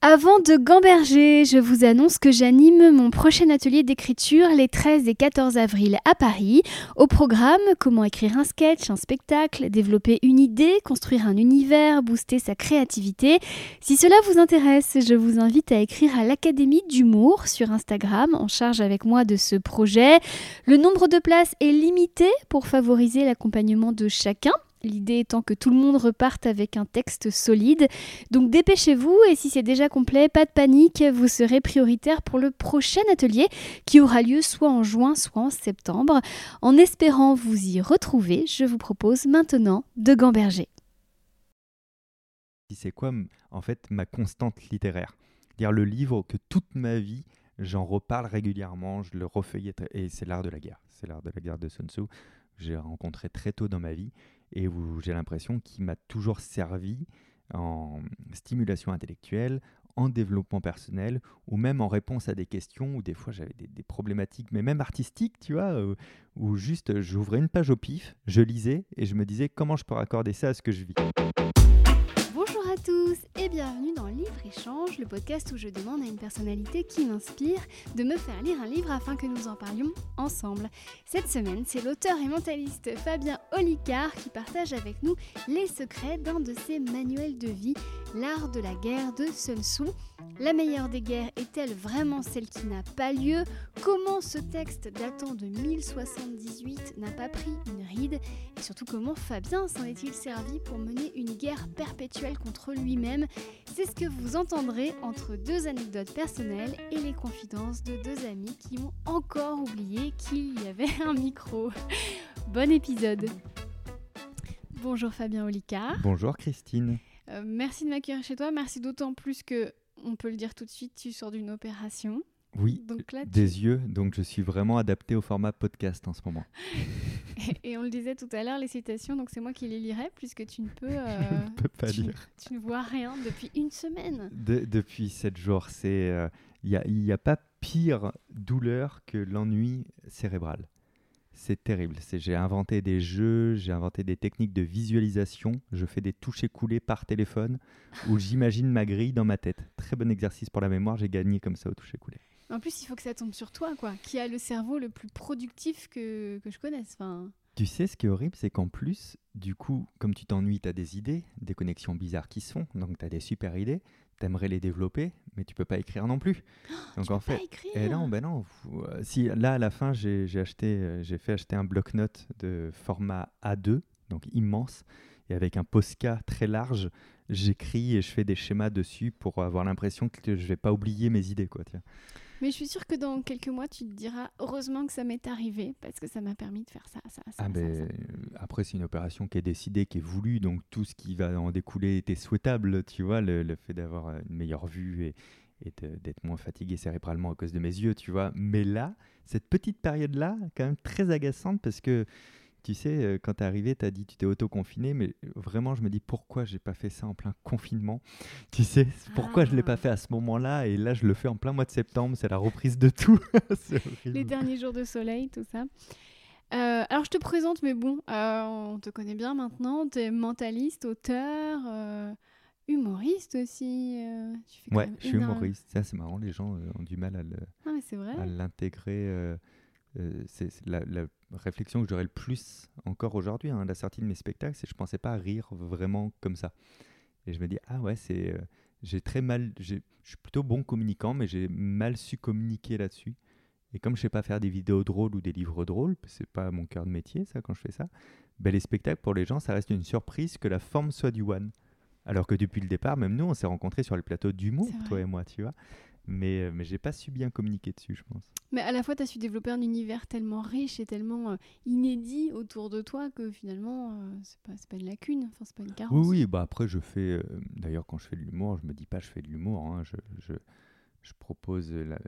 Avant de gamberger, je vous annonce que j'anime mon prochain atelier d'écriture les 13 et 14 avril à Paris. Au programme, comment écrire un sketch, un spectacle, développer une idée, construire un univers, booster sa créativité. Si cela vous intéresse, je vous invite à écrire à l'Académie d'humour sur Instagram en charge avec moi de ce projet. Le nombre de places est limité pour favoriser l'accompagnement de chacun. L'idée étant que tout le monde reparte avec un texte solide. Donc dépêchez-vous et si c'est déjà complet, pas de panique, vous serez prioritaire pour le prochain atelier qui aura lieu soit en juin, soit en septembre. En espérant vous y retrouver, je vous propose maintenant de gamberger. C'est quoi en fait ma constante littéraire? Dire le livre que toute ma vie j'en reparle régulièrement, je le refeuillette et c'est l'art de la guerre. C'est l'art de la guerre de Sun Tzu. J'ai rencontré très tôt dans ma vie et où j'ai l'impression qu'il m'a toujours servi en stimulation intellectuelle, en développement personnel, ou même en réponse à des questions où des fois j'avais des, problématiques, mais même artistiques, tu vois, où, où juste j'ouvrais une page au pif, je lisais et je me disais comment je peux raccorder ça à ce que je vis tous et bienvenue dans Livre Échange, le podcast où je demande à une personnalité qui m'inspire de me faire lire un livre afin que nous en parlions ensemble. Cette semaine, c'est l'auteur et mentaliste Fabien Olicard qui partage avec nous les secrets d'un de ses manuels de vie, L'art de la guerre de Sun Tzu. La meilleure des guerres est-elle vraiment celle qui n'a pas lieu? Comment ce texte datant de 1078 n'a pas pris une ride? Et surtout comment Fabien s'en est-il servi pour mener une guerre perpétuelle contre lui-même? C'est ce que vous entendrez entre deux anecdotes personnelles et les confidences de deux amis qui ont encore oublié qu'il y avait un micro. Bon épisode Bonjour Fabien Olicard. Bonjour Christine. Euh, merci de m'accueillir chez toi. Merci d'autant plus que, on peut le dire tout de suite, tu sors d'une opération. Oui, des yeux. Donc je suis vraiment adapté au format podcast en ce moment. et, on le disait tout à l'heure, les citations, donc c'est moi qui les lirai puisque tu ne peux, euh, peux pas tu, lire. Tu ne vois rien depuis une semaine. depuis sept jours. Il n'y euh, a, y a pas pire douleur que l'ennui cérébral. C'est terrible. J'ai inventé des jeux, j'ai inventé des techniques de visualisation. Je fais des touches coulées par téléphone où j'imagine ma grille dans ma tête. Très bon exercice pour la mémoire. J'ai gagné comme ça au toucher coulé. En plus, il faut que ça tombe sur toi, quoi. Qui a le cerveau le plus productif que, que je connaisse. Enfin... Tu sais, ce qui est horrible, c'est qu'en plus, du coup, comme tu t'ennuies, tu as des idées, des connexions bizarres qui se font, donc tu as des super idées, t'aimerais les développer, mais tu peux pas écrire non plus. Donc tu en peux fait, pas écrire. Et non, ben non. Euh, si là à la fin j'ai acheté, euh, j'ai fait acheter un bloc-notes de format A2, donc immense, et avec un Posca très large, j'écris et je fais des schémas dessus pour avoir l'impression que je vais pas oublier mes idées, quoi. Tiens. Mais je suis sûre que dans quelques mois, tu te diras heureusement que ça m'est arrivé parce que ça m'a permis de faire ça, ça, ça. Ah ben, Après, c'est une opération qui est décidée, qui est voulue, donc tout ce qui va en découler était souhaitable, tu vois, le, fait d'avoir une meilleure vue et, et d'être moins fatigué cérébralement à cause de mes yeux, tu vois. Mais là, cette petite période-là, quand même très agaçante parce que tu sais, euh, quand tu es arrivé, tu as dit tu t'es auto-confiné, mais vraiment, je me dis pourquoi j'ai pas fait ça en plein confinement? Tu sais, pourquoi je l'ai pas ah. fait à ce moment-là? Et là, je le fais en plein mois de septembre, c'est la reprise de tout. Les derniers jours de soleil, tout ça. Euh, alors, je te présente, mais bon, euh, on te connaît bien maintenant. Tu es mentaliste, auteur, humoriste aussi. ouais, je suis humoriste. Ça, c'est marrant, les gens ont du mal à ah, l'intégrer. c'est la, la, réflexion que j'aurais le plus encore aujourd'hui, hein, la sortie de mes spectacles, c'est que je pensais pas rire vraiment comme ça. Et je me dis, ah ouais, c'est, euh, j'ai très mal, je suis plutôt bon communicant, mais j'ai mal su communiquer là-dessus. Et comme je sais pas faire des vidéos drôles ou des livres drôles, c'est pas mon cœur de métier, ça, quand je fais ça, ben, les spectacles, pour les gens, ça reste une surprise que la forme soit du one. Alors que depuis le départ, même nous, on s'est rencontrés sur les plateaux d'humour, toi et moi, tu vois. Mais, euh, mais j'ai pas su bien communiquer dessus, je pense. Mais à la fois, tu as su développer un univers tellement riche et tellement euh, inédit autour de toi que finalement, euh, c'est pas, pas une lacune, enfin, c'est pas une carence. Oui, oui, bah après, je fais. D'ailleurs, quand je fais de l'humour, je me dis pas je fais de l'humour. Hein, je, je, je, propose la,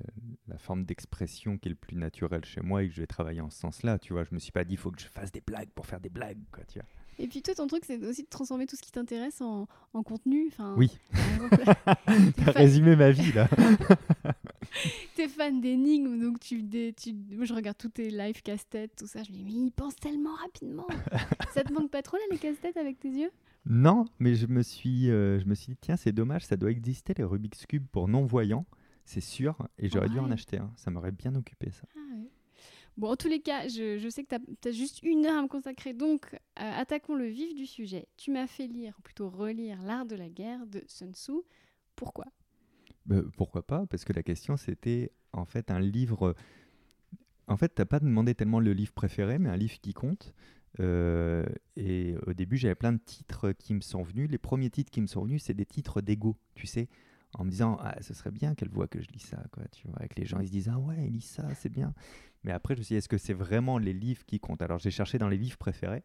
la forme d'expression qui est le plus naturel chez moi et que je vais travailler en ce sens-là. Tu vois, je me suis pas dit il faut que je fasse des blagues pour faire des blagues, quoi, tu vois. Et puis toi, ton truc, c'est aussi de transformer tout ce qui t'intéresse en, en, contenu. Enfin, oui. T'as résumé ma vie, là. T'es fan d'énigmes, donc tu, tu, moi, je regarde tous tes lives casse-tête, tout ça. Je me dis, mais il pense tellement rapidement. ça te manque pas trop, là, les casse-têtes avec tes yeux? Non, mais je me suis, euh, je me suis dit, tiens, c'est dommage, ça doit exister les Rubik's Cube pour non-voyants, c'est sûr, et j'aurais dû en Ouais. acheter un. Ça m'aurait bien occupé, ça. Ah ouais. Bon, en tous les cas, je, sais que tu as, juste une heure à me consacrer, donc euh, attaquons le vif du sujet. Tu m'as fait lire, ou plutôt relire, L'art de la guerre de Sun Tzu. Pourquoi? Bah, pourquoi pas? Parce que la question, c'était en fait un livre. En fait, t'as pas demandé tellement le livre préféré, mais un livre qui compte. Euh, et au début, j'avais plein de titres qui me sont venus. Les premiers titres qui me sont venus, c'est des titres d'ego, tu sais, en me disant ah, ce serait bien qu'elle voit que je lis ça, quoi. Tu vois, avec les gens, ils se disent ah ouais, il lit ça, c'est bien. Mais après, je me suis dit est-ce que c'est vraiment les livres qui comptent? Alors, j'ai cherché dans les livres préférés,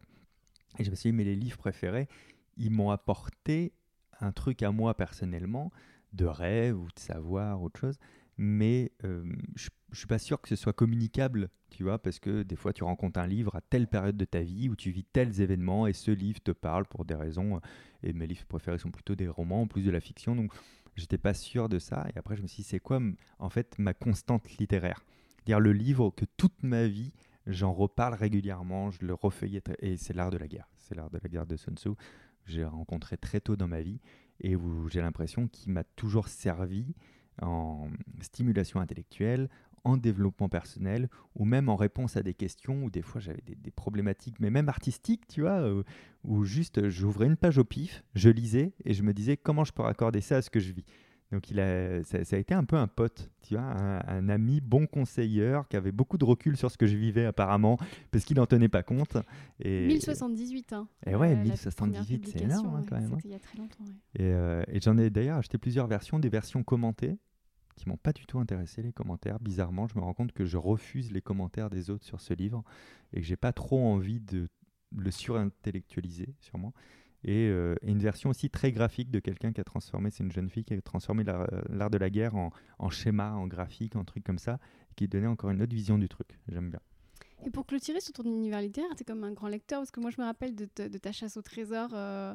et je me suis dit mais les livres préférés, ils m'ont apporté un truc à moi personnellement de rêve ou de savoir, autre chose. Mais euh, je ne suis pas sûr que ce soit communicable, tu vois, parce que des fois tu rencontres un livre à telle période de ta vie où tu vis tels événements et ce livre te parle pour des raisons. euh, Et mes livres préférés sont plutôt des romans en plus de la fiction, donc j'étais pas sûr de ça. Et après je me suis dit, c'est quoi en fait ma constante littéraire? Dire le livre que toute ma vie j'en reparle régulièrement, je le refeuillette, et c'est l'art de la guerre. C'est l'art de la guerre de Sun Tzu. J'ai rencontré très tôt dans ma vie et où j'ai l'impression qu'il m'a toujours servi en stimulation intellectuelle, en développement personnel, ou même en réponse à des questions où des fois j'avais des, des problématiques, mais même artistiques, tu vois, où, où juste j'ouvrais une page au pif, je lisais et je me disais comment je peux raccorder ça à ce que je vis. Donc il a, ça, ça a été un peu un pote, tu vois, un, un ami bon conseilleur qui avait beaucoup de recul sur ce que je vivais apparemment, parce qu'il n'en tenait pas compte. Et, 1078, hein. Et ouais, euh, la 1078, première c'est énorme, hein, quand ouais, même, hein. Il y a très longtemps. ouais. Et, euh, et j'en ai d'ailleurs acheté plusieurs versions, des versions commentées, qui m'ont pas du tout intéressé, les commentaires. Bizarrement, je me rends compte que je refuse les commentaires des autres sur ce livre et que j'ai pas trop envie de le surintellectualiser, sûrement. Et, euh, une version aussi très graphique de quelqu'un qui a transformé, c'est une jeune fille qui a transformé l'art l'art de la guerre en, en schéma, en graphique, en truc comme ça, qui donnait encore une autre vision du truc. J'aime bien. Et pour clôturer sur ton univers littéraire, tu es comme un grand lecteur, parce que moi je me rappelle de, ta- de ta chasse au trésor, euh,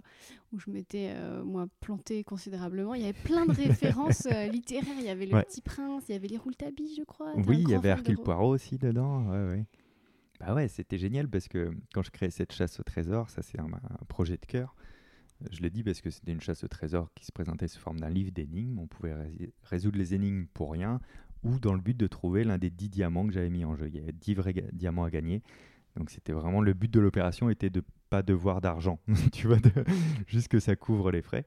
où je m'étais, euh, moi, plantée considérablement. Il y avait plein de références euh, littéraires. Il y avait Le Ouais. Petit Prince, il y avait Les Rouletabille, je crois. Oui, il y avait de Hercule Ro- Poirot aussi dedans. Ouais, ouais. Bah ouais, c'était génial parce que quand je créais cette chasse au trésor, ça c'est un, un projet de cœur. Je le dis parce que c'était une chasse au trésor qui se présentait sous forme d'un livre d'énigmes. On pouvait rés- résoudre les énigmes pour rien ou dans le but de trouver l'un des 10 diamants que j'avais mis en jeu. Il y avait 10 vrais diamants à gagner. Donc c'était vraiment le but de l'opération était de pas devoir d'argent, tu vois, de- juste que ça couvre les frais.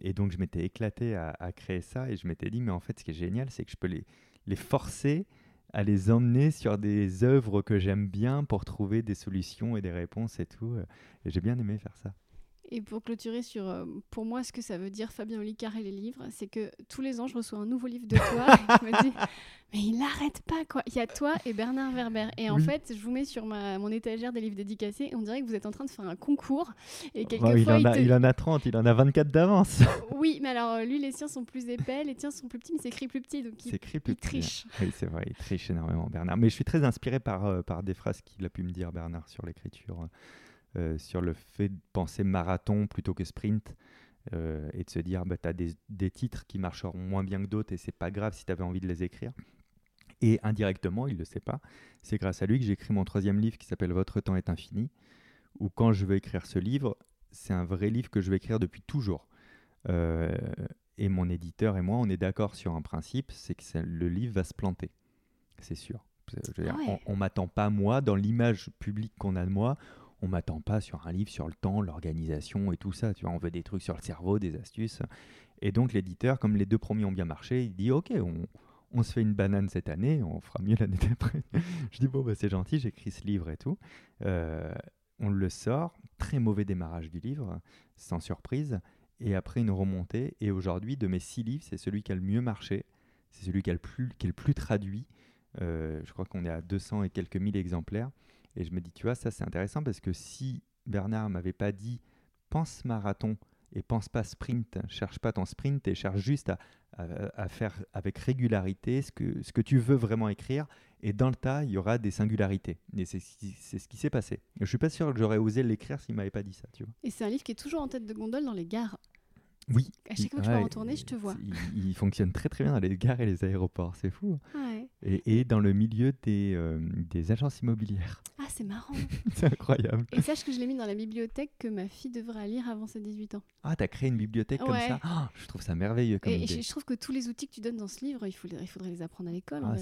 Et donc je m'étais éclaté à, à créer ça et je m'étais dit mais en fait ce qui est génial c'est que je peux les, les forcer à les emmener sur des œuvres que j'aime bien pour trouver des solutions et des réponses et tout. Et j'ai bien aimé faire ça. Et pour clôturer sur, euh, pour moi, ce que ça veut dire Fabien Olicard et les livres, c'est que tous les ans, je reçois un nouveau livre de toi. et je me dis, mais il n'arrête pas, quoi. Il y a toi et Bernard Werber. Et en Oui. fait, je vous mets sur ma, mon étagère des livres dédicacés. Et on dirait que vous êtes en train de faire un concours. Et Oh, quelquefois, il, en il a, te- il en a 30, il en a 24 d'avance. Oui, mais alors euh, lui, les siens sont plus épais, les tiens sont plus petits, mais c'est écrit plus petit. Donc il, hein. triche. Oui, c'est vrai, il triche énormément, Bernard. Mais je suis très inspiré par, euh, par des phrases qu'il a pu me dire, Bernard, sur l'écriture, euh, sur le fait de penser marathon plutôt que sprint. euh, et de se dire, bah, tu as des, des titres qui marcheront moins bien que d'autres et c'est pas grave si tu avais envie de les écrire. Et indirectement, il ne le sait pas, c'est grâce à lui que j'ai écrit mon troisième livre qui s'appelle Votre temps est infini, où quand je veux écrire ce livre, c'est un vrai livre que je vais écrire depuis toujours. Euh, et mon éditeur et moi, on est d'accord sur un principe, c'est que ça- le livre va se planter. C'est sûr. Dire, Ah ouais. On, on m'attend pas, moi, dans l'image publique qu'on a de moi, on m'attend pas sur un livre sur le temps, l'organisation et tout ça. Tu vois, on veut des trucs sur le cerveau, des astuces. Et donc l'éditeur, comme les deux premiers ont bien marché, il dit OK, on, se fait une banane cette année, on fera mieux l'année d'après. je dis bon, bah, c'est gentil, j'écris ce livre et tout. Euh, on le sort, très mauvais démarrage du livre, sans surprise. Et après une remontée. Et aujourd'hui, de mes six livres, c'est celui qui a le mieux marché. C'est celui qui, a le plus, qui est le plus traduit. Euh, je crois qu'on est à 200 et quelques mille exemplaires. Et je me dis, tu vois, ça c'est intéressant parce que si Bernard m'avait pas dit pense marathon et pense pas sprint, cherche pas ton sprint et cherche juste à, à- à faire avec régularité ce que, ce que tu veux vraiment écrire. Et dans le tas, il y aura des singularités. Et c'est ce qui- s'est passé. Je suis pas sûr que j'aurais osé l'écrire s'il m'avait pas dit ça, tu vois. Et c'est un livre qui est toujours en tête de gondole dans les gares. Oui. À chaque fois que je pars en tournée, je te vois. Il, il fonctionne très très bien dans les gares et les aéroports, c'est fou. Ouais. Et, et dans le milieu des, euh, des agences immobilières. C'est marrant. c'est incroyable. Et sache que je l'ai mis dans la bibliothèque que ma fille devrait lire avant ses 18 ans. Ah, t'as créé une bibliothèque comme ça? Ah, Je trouve ça merveilleux comme Et idée. je, je trouve que tous les outils que tu donnes dans ce livre, il, faut, les- il faudrait les apprendre à l'école en Ah,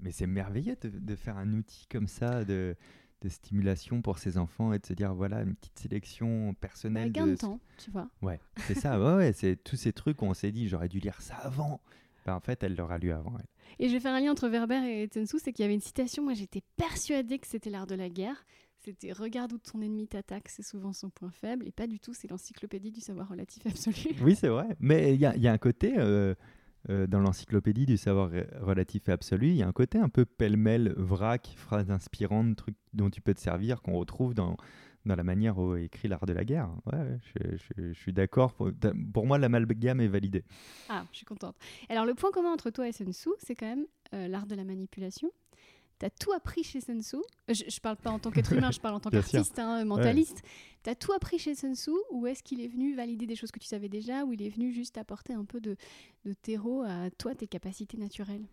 mais c'est merveilleux de, de faire un outil comme ça de, de stimulation pour ses enfants et de se dire voilà une petite sélection Bah, personnelle. gain de de temps, tu vois. Ouais, c'est ça. Ouais, ouais, c'est tous ces trucs où on s'est dit j'aurais dû lire ça avant. Ben, en fait, elle l'aura lu avant. elle. Et je vais faire un lien entre Werber et Tzu, c'est qu'il y avait une citation, moi j'étais persuadée que c'était l'art de la guerre. C'était regarde où ton ennemi t'attaque, c'est souvent son point faible, et pas du tout, c'est l'encyclopédie du savoir relatif absolu. Oui, c'est vrai. Mais il y a, il y a un côté euh, euh, dans l'encyclopédie du savoir re- relatif et absolu, il y a un côté un peu pêle-mêle, vrac, phrases inspirantes, trucs dont tu peux te servir qu'on retrouve dans, dans la manière où est écrit l'art de la guerre. Ouais, je, suis d'accord. Pour, moi, l'amalgame est validé. Ah, je suis contente. Alors le point commun entre toi et Sun Tzu, c'est quand même euh, l'art de la manipulation. Tu as tout appris chez Sun Tzu? Je, je parle pas en tant qu'être humain, je parle en tant qu'artiste, hein, mentaliste. Tu as tout appris chez Sun Tzu ou est-ce qu'il est venu valider des choses que tu savais déjà ou il est venu juste apporter un peu de, de terreau à toi, tes capacités naturelles?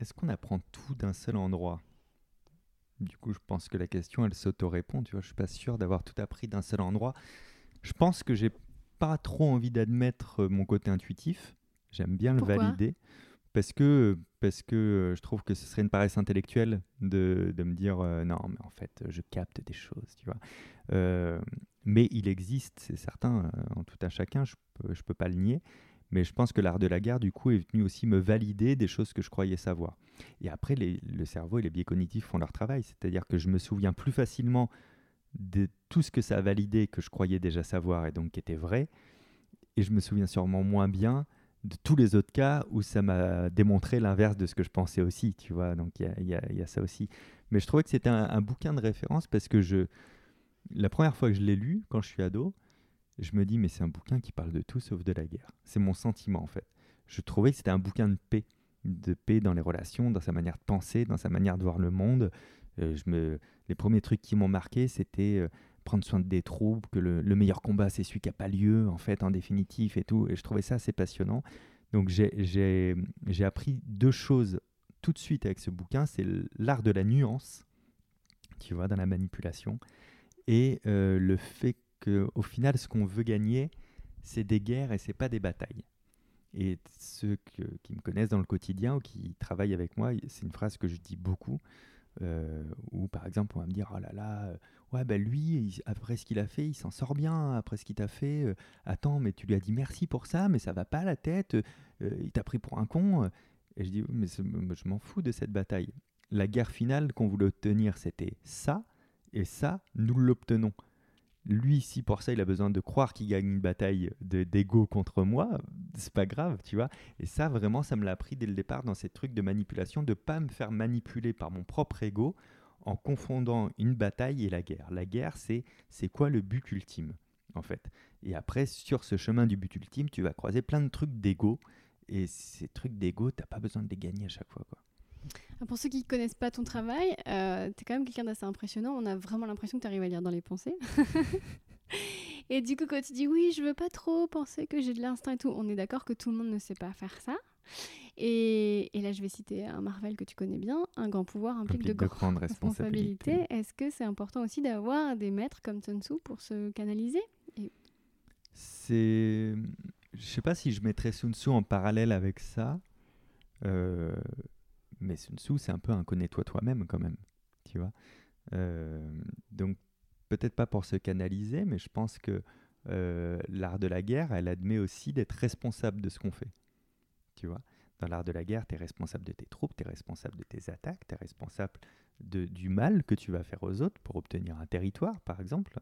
Est-ce qu'on apprend tout d'un seul endroit? Du coup, je pense que la question, elle s'auto-répond. Tu vois, je suis pas sûr d'avoir tout appris d'un seul endroit. Je pense que j'ai pas trop envie d'admettre euh, mon côté intuitif. J'aime bien le valider parce que parce que euh, je trouve que ce serait une paresse intellectuelle de, de me dire euh, non, mais en fait, je capte des choses, tu vois. Euh, mais il existe, c'est certain, en tout un chacun. Je peux, je peux pas le nier. Mais je pense que l'art de la guerre, du coup, est venu aussi me valider des choses que je croyais savoir. Et après, le cerveau et les biais cognitifs font leur travail. C'est-à-dire que je me souviens plus facilement de tout ce que ça a validé que je croyais déjà savoir et donc qui était vrai. Et je me souviens sûrement moins bien de tous les autres cas où ça m'a démontré l'inverse de ce que je pensais aussi, tu vois. Donc il y y a- ça aussi. Mais je trouvais que c'était un, un bouquin de référence parce que je, la première fois que je l'ai lu, quand je suis ado, je me dis mais c'est un bouquin qui parle de tout sauf de la guerre. C'est mon sentiment en fait. Je trouvais que c'était un bouquin de paix, de paix dans les relations, dans sa manière de penser, dans sa manière de voir le monde. Euh, je me, les premiers trucs qui m'ont marqué, c'était euh, prendre soin des troupes, que le, le meilleur combat c'est celui qui n'a pas lieu en fait en définitif et tout. Et je trouvais ça assez passionnant. Donc j'ai- appris deux choses tout de suite avec ce bouquin, c'est l'art de la nuance, tu vois, dans la manipulation, et euh, le fait que au final, ce qu'on veut gagner, c'est des guerres et c'est pas des batailles. Et ceux qui me connaissent dans le quotidien ou qui travaillent avec moi, c'est une phrase que je dis beaucoup. euh, où par exemple on va me dire oh là là ouais ben lui après ce qu'il a fait il s'en sort bien après ce qu'il t'a fait euh, attends mais tu lui as dit merci pour ça mais ça va pas à la tête euh, il t'a pris pour un con euh. et je dis mais je m'en fous de cette bataille la guerre finale qu'on voulait obtenir c'était ça et ça nous l'obtenons lui, si pour ça il a besoin de croire qu'il gagne une bataille de- d'ego contre moi, c'est pas grave, tu vois. Et ça, vraiment, ça me l'a appris dès le départ dans ces trucs de manipulation, de pas me faire manipuler par mon propre ego en confondant une bataille et la guerre. La guerre, c'est c'est quoi le but ultime, en fait? Et après, sur ce chemin du but ultime, tu vas croiser plein de trucs d'ego. Et ces trucs d'ego, t'as pas besoin de les gagner à chaque fois, quoi. Ah, Pour ceux qui ne connaissent pas ton travail, euh, tu es quand même quelqu'un d'assez impressionnant. On a vraiment l'impression que tu arrives à lire dans les pensées. et du coup, quand tu dis oui, je veux pas trop penser que j'ai de l'instinct et tout, on est d'accord que tout le monde ne sait pas faire ça. Et, et là, je vais citer un Marvel que tu connais bien un grand pouvoir implique, Implique de, de grandes responsabilités. responsabilités. Est-ce que c'est important aussi d'avoir des maîtres comme Sun Tzu pour se canaliser C'est. Je sais pas si je mettrais Sun Tzu en parallèle avec ça. euh, Mais Sun Tzu, c'est un peu un connais-toi toi-même quand même. Tu vois Euh, Donc, peut-être pas pour se canaliser, mais je pense que euh, l'art de la guerre, elle admet aussi d'être responsable de ce qu'on fait. Tu vois Dans l'art de la guerre, tu es responsable de tes troupes, tu es responsable de tes attaques, tu es responsable de, du mal que tu vas faire aux autres pour obtenir un territoire, par exemple.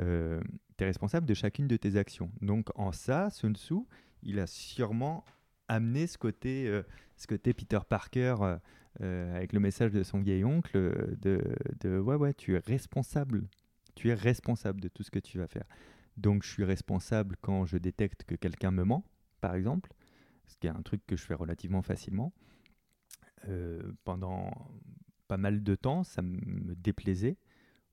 Euh, tu es responsable de chacune de tes actions. Donc en ça, Sun Tzu, il a sûrement amené ce côté, euh, ce côté Peter Parker euh, euh, avec le message de son vieil oncle de, de ouais ouais, tu es responsable, tu es responsable de tout ce que tu vas faire. Donc je suis responsable quand je détecte que quelqu'un me ment, par exemple, ce qui est un truc que je fais relativement facilement. Euh, pendant pas mal de temps, ça me déplaisait.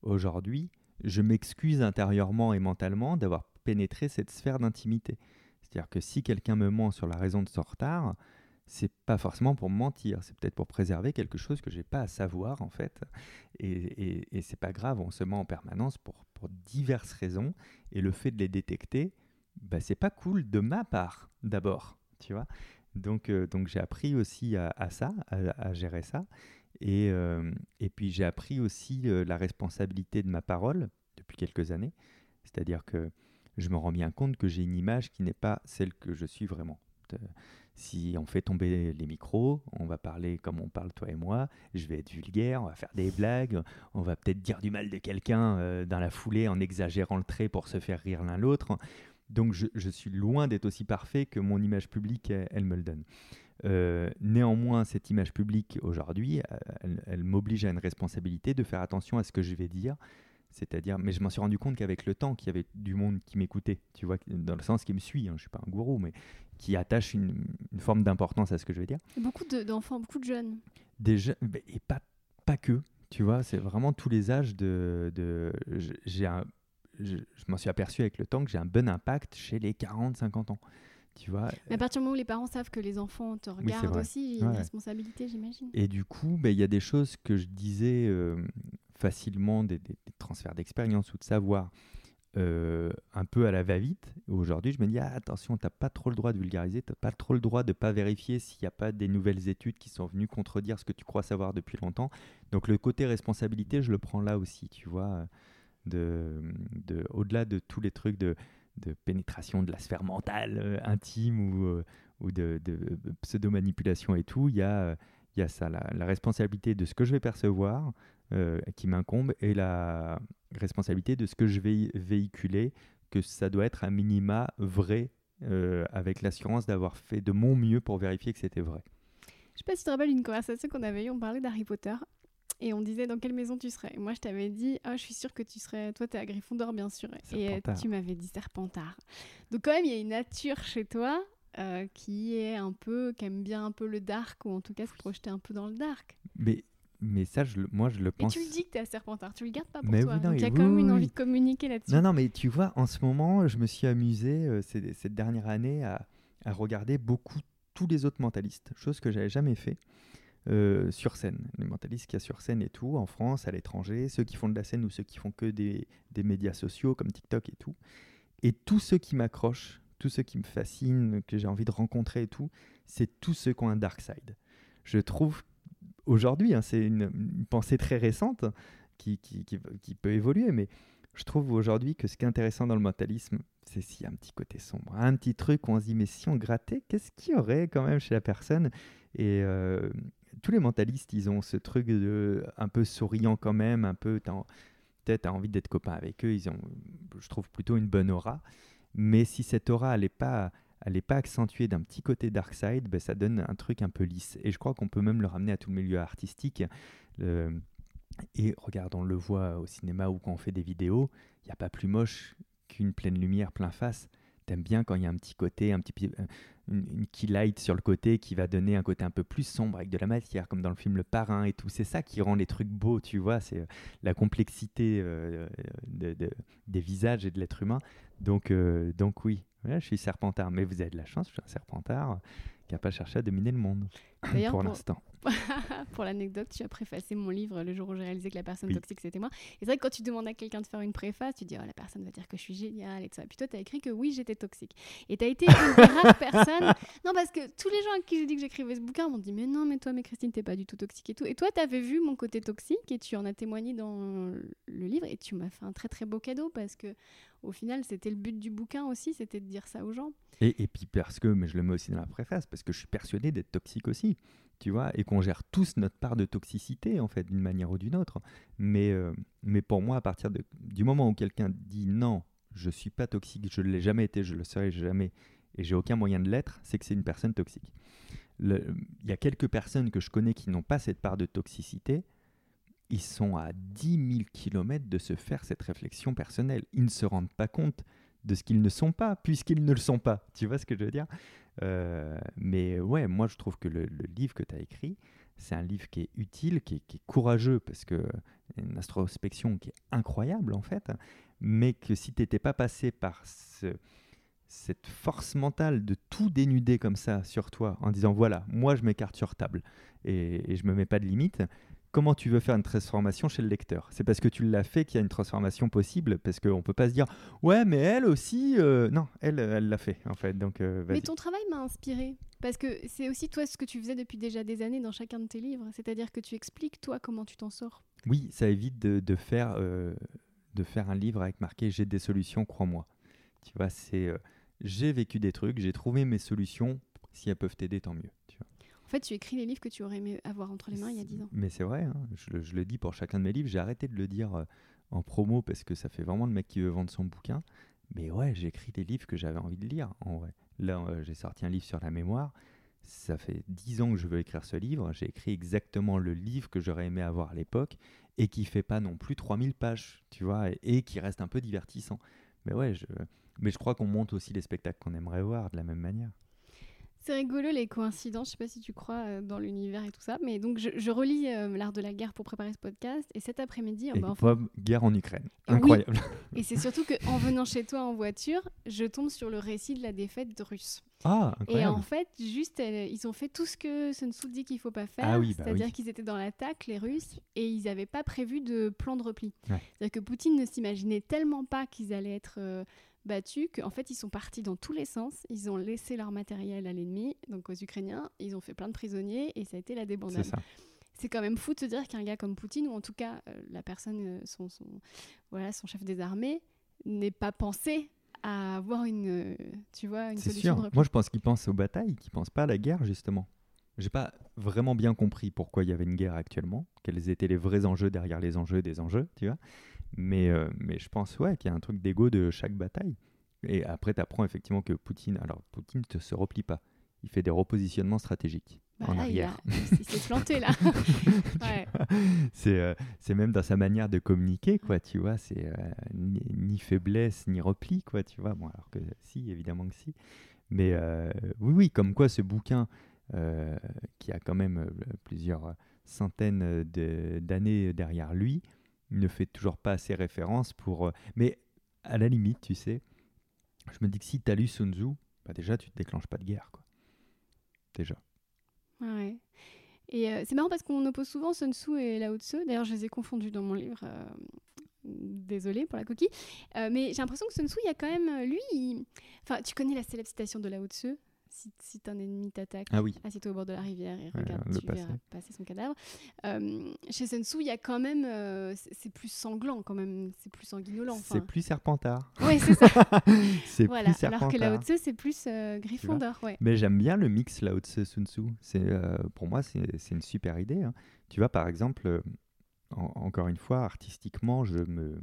Aujourd'hui, je m'excuse intérieurement et mentalement d'avoir pénétré cette sphère d'intimité. C'est-à-dire que si quelqu'un me ment sur la raison de son retard, c'est pas forcément pour mentir, c'est peut-être pour préserver quelque chose que j'ai pas à savoir en fait. Et, et, et c'est pas grave, on se ment en permanence pour, diverses raisons. Et le fait de les détecter, bah, c'est pas cool de ma part d'abord, Donc, euh, donc j'ai appris aussi à, ça, à, gérer ça. Et, euh, et puis j'ai appris aussi euh, la responsabilité de ma parole depuis quelques années. C'est-à-dire que je me rends bien compte que j'ai une image qui n'est pas celle que je suis vraiment. Si on fait tomber les micros, on va parler comme on parle toi et moi, je vais être vulgaire, on va faire des blagues, on va peut-être dire du mal de quelqu'un dans la foulée en exagérant le trait pour se faire rire l'un l'autre. Donc je, suis loin d'être aussi parfait que mon image publique, elle, me le donne. Euh, néanmoins, cette image publique aujourd'hui, euh, elle, m'oblige à une responsabilité de faire attention à ce que je vais dire. C'est-à-dire, mais je m'en suis rendu compte qu'avec le temps, qu'il y avait du monde qui m'écoutait, tu vois, dans le sens qui me suit. Hein, je ne suis pas un gourou, mais qui attache une, forme d'importance à ce que je vais dire. Beaucoup d'enfants, beaucoup de jeunes. Des jeunes, et pas, pas que, tu vois, c'est vraiment tous les âges de. de j'ai un, je, m'en suis aperçu avec le temps que j'ai un bon impact chez les 40-50 ans. Tu vois, Mais à partir du moment où les parents savent que les enfants te regardent aussi, il y a une responsabilité, j'imagine. Et du coup, ben, il y a des choses que je disais euh, facilement, des, transferts d'expérience ou de savoir, euh, un peu à la va-vite. Aujourd'hui, je me dis, ah, attention, tu n'as pas trop le droit de vulgariser, tu n'as pas trop le droit de ne pas vérifier s'il n'y a pas des nouvelles études qui sont venues contredire ce que tu crois savoir depuis longtemps. Donc le côté responsabilité, je le prends là aussi, tu vois de, de au-delà de tous les trucs de, de, pénétration de la sphère mentale euh, intime ou, euh, ou de, de pseudo-manipulation et tout, il y a, y a ça, la, responsabilité de ce que je vais percevoir euh, qui m'incombe et la responsabilité de ce que je vais véhiculer, que ça doit être un minima vrai avec l'assurance d'avoir fait de mon mieux pour vérifier que c'était vrai. Je sais pas si tu te rappelles une conversation qu'on avait eue, on parlait d'Harry Potter et on disait dans quelle maison tu serais? moi, je t'avais dit, ah, je suis sûre que tu serais. Toi, tu es à Gryffondor, bien sûr. Et tu m'avais dit Serpentard. Donc, quand même, il y a une nature chez toi euh, qui est un peu. qui aime bien un peu le dark, ou en tout cas se projeter un peu dans le dark. Mais. Mais ça, je, moi, je le pense. Et tu le dis que tu es à Serpentard, tu le gardes pas pour toi. Donc il y a quand même une envie de communiquer là-dessus. Non, non, mais tu vois, en ce moment, je me suis amusé euh, cette dernière année à, à regarder beaucoup tous les autres mentalistes, chose que j'avais jamais fait. Euh, sur scène, les mentalistes qu'il y a sur scène et tout, en France, à l'étranger, ceux qui font de la scène ou ceux qui font que des, des médias sociaux comme TikTok et tout. Et tous ceux qui m'accrochent, tous ceux qui me fascinent, que j'ai envie de rencontrer et tout, c'est tous ceux qui ont un dark side. Je trouve aujourd'hui, hein, c'est une, pensée très récente qui, qui, qui, peut évoluer, mais je trouve aujourd'hui que ce qui est intéressant dans le mentalisme, c'est s'il y a un petit côté sombre, un petit truc où on se dit, mais si on grattait, qu'est-ce qu'il y aurait quand même chez la personne? Et, euh, tous les mentalistes, ils ont ce truc de un peu souriant quand même, un peu peut-être envie d'être copain avec eux. Ils ont, je trouve, plutôt une bonne aura. Mais si cette aura, elle n'est pas, elle pas accentuée d'un petit côté dark side, ben, ça donne un truc un peu lisse. Et je crois qu'on peut même le ramener à tout le milieu artistique. et regarde, on le voit au cinéma ou quand on fait des vidéos, il n'y a pas plus moche qu'une pleine lumière plein face. T'aimes bien quand il y a un petit côté, un petit, une, key light sur le côté qui va donner un côté un peu plus sombre avec de la matière, comme dans le film Le Parrain et tout. C'est ça qui rend les trucs beaux, tu vois. C'est euh, la complexité euh, des visages et de l'être humain. Donc, euh, donc oui, je suis serpentard. Mais vous avez de la chance, je suis un serpentard qui n'a pas cherché à dominer le monde pour, l'instant. pour l'anecdote, tu as préfacé mon livre le jour où j'ai réalisé que la personne toxique c'était moi. Et c'est vrai que quand tu demandes à quelqu'un de faire une préface, tu dis oh, la personne va dire que je suis géniale et tout ça. Puis toi, tu as écrit que oui, j'étais toxique. Et tu as été une des rares personnes. Non, parce que tous les gens à qui j'ai dit que j'écrivais ce bouquin m'ont dit mais non, mais toi, mais Christine, t'es pas du tout toxique et tout. Et toi, tu avais vu mon côté toxique et tu en as témoigné dans le livre et tu m'as fait un très très beau cadeau parce que au final, c'était le but du bouquin aussi, c'était de dire ça aux gens. Et, et, puis parce que, mais je le mets aussi dans la préface, parce que je suis persuadé d'être toxique aussi, tu vois, et qu'on gère tous notre part de toxicité, en fait, d'une manière ou d'une autre. Mais, euh, mais pour moi, à partir du moment où quelqu'un dit non, je suis pas toxique, je ne l'ai jamais été, je le serai jamais, et j'ai aucun moyen de l'être, c'est que c'est une personne toxique. Il y a quelques personnes que je connais qui n'ont pas cette part de toxicité, ils sont à 10 000 km de se faire cette réflexion personnelle. Ils ne se rendent pas compte de ce qu'ils ne sont pas, puisqu'ils ne le sont pas. Tu vois ce que je veux dire? Euh, Mais ouais, moi je trouve que le, livre que tu as écrit, c'est un livre qui est utile, qui est, courageux, parce que une introspection qui est incroyable en fait, mais que si tu n'étais pas passé par ce, cette force mentale de tout dénuder comme ça sur toi en disant voilà, moi je m'écarte sur table et, et je me mets pas de limite, comment tu veux faire une transformation chez le lecteur? C'est parce que tu l'as fait qu'il y a une transformation possible, parce qu'on ne peut pas se dire ouais, mais elle aussi, euh, non, elle, elle l'a fait en fait. Donc, euh, mais ton travail m'a inspiré parce que c'est aussi toi ce que tu faisais depuis déjà des années dans chacun de tes livres, c'est-à-dire que tu expliques toi comment tu t'en sors. Oui, ça évite de, faire euh, de faire un livre avec marqué j'ai des solutions, crois-moi. Tu vois, c'est j'ai vécu des trucs, j'ai trouvé mes solutions. Si elles peuvent t'aider, tant mieux. Tu vois. Fait, tu écris les livres que tu aurais aimé avoir entre les mains il y a 10 ans. Mais c'est vrai, hein. je, le dis pour chacun de mes livres. J'ai arrêté de le dire euh, en promo parce que ça fait vraiment le mec qui veut vendre son bouquin. Mais ouais, j'ai écrit des livres que j'avais envie de lire. En vrai. Là, euh, j'ai sorti un livre sur la mémoire. Ça fait 10 ans que je veux écrire ce livre. J'ai écrit exactement le livre que j'aurais aimé avoir à l'époque et qui fait pas non plus 3000 pages, tu vois, et, qui reste un peu divertissant. Mais ouais, mais je crois qu'on monte aussi les spectacles qu'on aimerait voir de la même manière. C'est rigolo les coïncidences, je sais pas si tu crois euh, dans l'univers et tout ça, mais donc je, relis euh, l'art de la guerre pour préparer ce podcast et cet après-midi, oh, bah, enfin... guerre en Ukraine, incroyable. Et c'est surtout qu'en venant chez toi en voiture, je tombe sur le récit de la défaite russe. Ah, incroyable. Et en fait, juste, ils ont fait tout ce que Sun Tzu dit qu'il faut pas faire, ah bah c'est-à-dire qu'ils étaient dans l'attaque, les Russes, et ils n'avaient pas prévu de plan de repli. C'est-à-dire que Poutine ne s'imaginait tellement pas qu'ils allaient être euh, battus qu'en fait ils sont partis dans tous les sens, ils ont laissé leur matériel à l'ennemi, donc aux Ukrainiens, ils ont fait plein de prisonniers et ça a été la débandade. C'est quand même fou de se dire qu'un gars comme Poutine, ou en tout cas euh, la personne, euh, son, son, voilà, son chef des armées, n'est pas pensé à avoir une, euh, tu vois, une solution. Sûr. Moi je pense qu'il pense aux batailles, qu'il pense pas à la guerre justement. J'ai pas vraiment bien compris pourquoi il y avait une guerre actuellement, quels étaient les vrais enjeux derrière les enjeux des enjeux, tu vois. Mais, euh, mais je pense ouais, qu'il y a un truc d'ego de chaque bataille. Et après, tu apprends effectivement que Poutine, alors Poutine ne se replie pas. Il fait des repositionnements stratégiques bah en arrière. Il, s'est planté là. c'est, euh, c'est même dans sa manière de communiquer, quoi, tu vois. C'est euh, ni, faiblesse, ni repli, quoi, tu vois. Bon, alors que si, évidemment que si. Mais oui, oui, comme quoi ce bouquin, qui a quand même plusieurs centaines d'années derrière lui, ne fait toujours pas assez référence pour. Euh, mais à la limite, tu sais, je me dis que si tu as lu Sun Tzu, bah déjà, tu te déclenches pas de guerre, quoi. Déjà. Ouais. Et euh, c'est marrant parce qu'on oppose souvent Sun Tzu et Lao Tzu. D'ailleurs, je les ai confondus dans mon livre. Euh, désolée pour la coquille. mais j'ai l'impression que Sun Tzu, il y a quand même. Lui, enfin, tu connais la célèbre citation de Lao Tzu? Si, si un ennemi t'attaque, ah oui. assieds-toi au bord de la rivière et regarde, tu verras passer son cadavre. Euh, chez Sun Tzu, il y a quand même, euh, c'est plus sanglant quand même, c'est plus sanguinolent. C'est plus serpentard. Oui, c'est ça. c'est voilà. plus serpentard. Alors que Lao Tzu, c'est plus euh, Gryffondor. Ouais. Mais j'aime bien le mix Lao Tzu Sun Tzu. C'est pour moi, c'est une super idée. Hein. Tu vois, par exemple, encore une fois, artistiquement, je me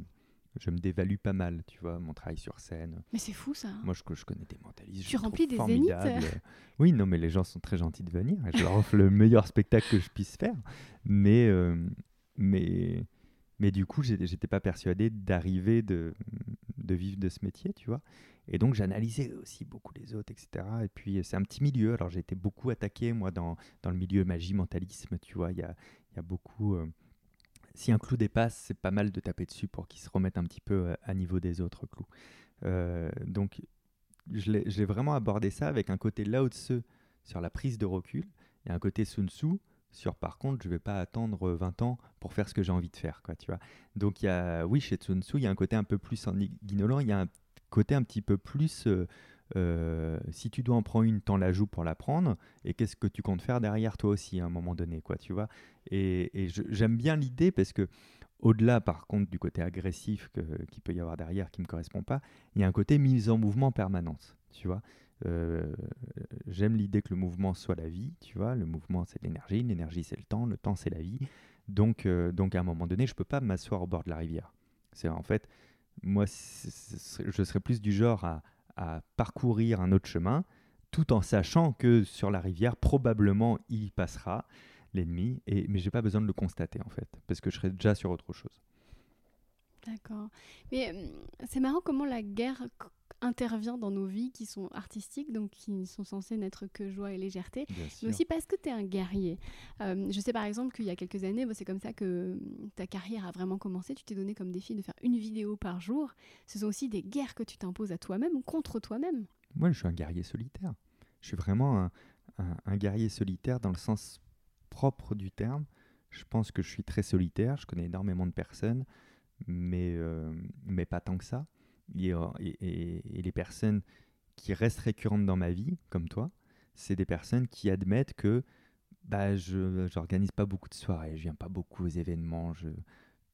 je me dévalue pas mal, tu vois, mon travail sur scène. Mais c'est fou ça. Moi, je, je connais des mentalistes. Tu remplis des zéniths. oui, non, mais les gens sont très gentils de venir. je leur offre le meilleur spectacle que je puisse faire. Mais, euh, mais, mais du coup, j'étais pas persuadé d'arriver de, de vivre de ce métier, tu vois. Et donc, j'analysais aussi beaucoup les autres, etc. Et puis, c'est un petit milieu. Alors, j'ai été beaucoup attaqué, moi, dans, dans le milieu magie, mentalisme, tu vois. Il y a, y a beaucoup. Euh, si un clou dépasse, c'est pas mal de taper dessus pour qu'il se remette un petit peu euh, à niveau des autres clous. Euh, donc, j'ai vraiment abordé ça avec un côté Lao Tzu sur la prise de recul et un côté Sun Tzu sur par contre, je vais pas attendre 20 ans pour faire ce que j'ai envie de faire, quoi, tu vois. Donc, y a, oui, chez Sun Tzu, il y a un côté un peu plus en guinolant, il y a un côté un petit peu plus. Euh, si tu dois en prendre une, t'en la joues pour la prendre, et qu'est-ce que tu comptes faire derrière toi aussi à un moment donné, quoi, tu vois? Et, j'aime bien l'idée parce que, au-delà par contre du côté agressif qu'il peut y avoir derrière qui ne me correspond pas, il y a un côté mise en mouvement permanente, tu vois? Euh, j'aime l'idée que le mouvement soit la vie, tu vois? Le mouvement c'est l'énergie, l'énergie c'est le temps, le temps c'est la vie. Donc, euh, donc à un moment donné, je peux pas m'asseoir au bord de la rivière. C'est en fait, moi, je serais plus du genre à, à parcourir un autre chemin, tout en sachant que sur la rivière, probablement, il passera l'ennemi, et, mais j'ai pas besoin de le constater en fait, parce que je serai déjà sur autre chose. D'accord. Mais euh, c'est marrant comment la guerre intervient dans nos vies qui sont artistiques, donc qui sont censées n'être que joie et légèreté, Bien mais sûr. aussi parce que tu es un guerrier. Euh, je sais par exemple qu'il y a quelques années, c'est comme ça que ta carrière a vraiment commencé. Tu t'es donné comme défi de faire une vidéo par jour. Ce sont aussi des guerres que tu t'imposes à toi-même, contre toi-même. Moi, je suis un guerrier solitaire. Je suis vraiment un, un- un guerrier solitaire dans le sens propre du terme. Je pense que je suis très solitaire. Je connais énormément de personnes, mais, euh, mais pas tant que ça. Et, les personnes qui restent récurrentes dans ma vie, comme toi, c'est des personnes qui admettent que bah, je n'organise pas beaucoup de soirées, je viens pas beaucoup aux événements, je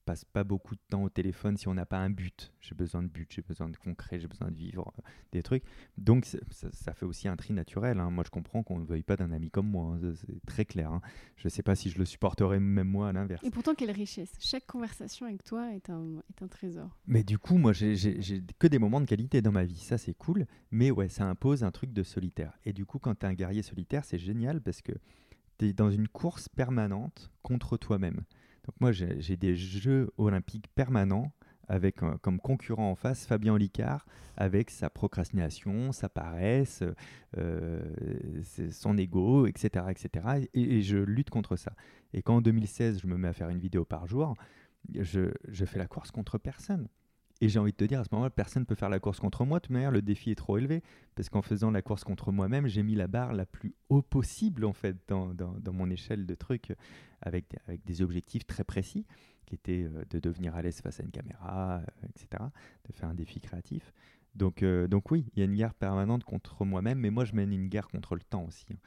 passe pas beaucoup de temps au téléphone si on n'a pas un but. J'ai besoin de but, j'ai besoin de concret, j'ai besoin de vivre euh, des trucs. Donc ça, ça fait aussi un tri naturel. hein. Moi je comprends qu'on ne veuille pas d'un ami comme moi, hein. C'est très clair. hein. Je sais pas si je le supporterais même moi à l'inverse. Et pourtant, quelle richesse. Chaque conversation avec toi est un, est un trésor. Mais du coup, moi, j'ai que des moments de qualité dans ma vie. Ça, c'est cool. Mais ouais, ça impose un truc de solitaire. Et du coup, quand tu es un guerrier solitaire, c'est génial parce que tu es dans une course permanente contre toi-même. Donc moi, j'ai des jeux olympiques permanents avec euh, comme concurrent en face Fabien Olicard avec sa procrastination, sa paresse, euh, son ego, etc. etc. Et, je lutte contre ça. Et quand en 2016, je me mets à faire une vidéo par jour, je fais la course contre personne. Et j'ai envie de te dire, à ce moment-là, personne ne peut faire la course contre moi. De toute manière, le défi est trop élevé. Parce qu'en faisant la course contre moi-même, j'ai mis la barre la plus haut possible, en fait, dans, dans- mon échelle de trucs, avec, avec des objectifs très précis, qui étaient euh, de devenir à l'aise face à une caméra, euh, etc., de faire un défi créatif. Donc, euh, donc oui, il y a une guerre permanente contre moi-même, mais moi, je mène une guerre contre le temps aussi. hein.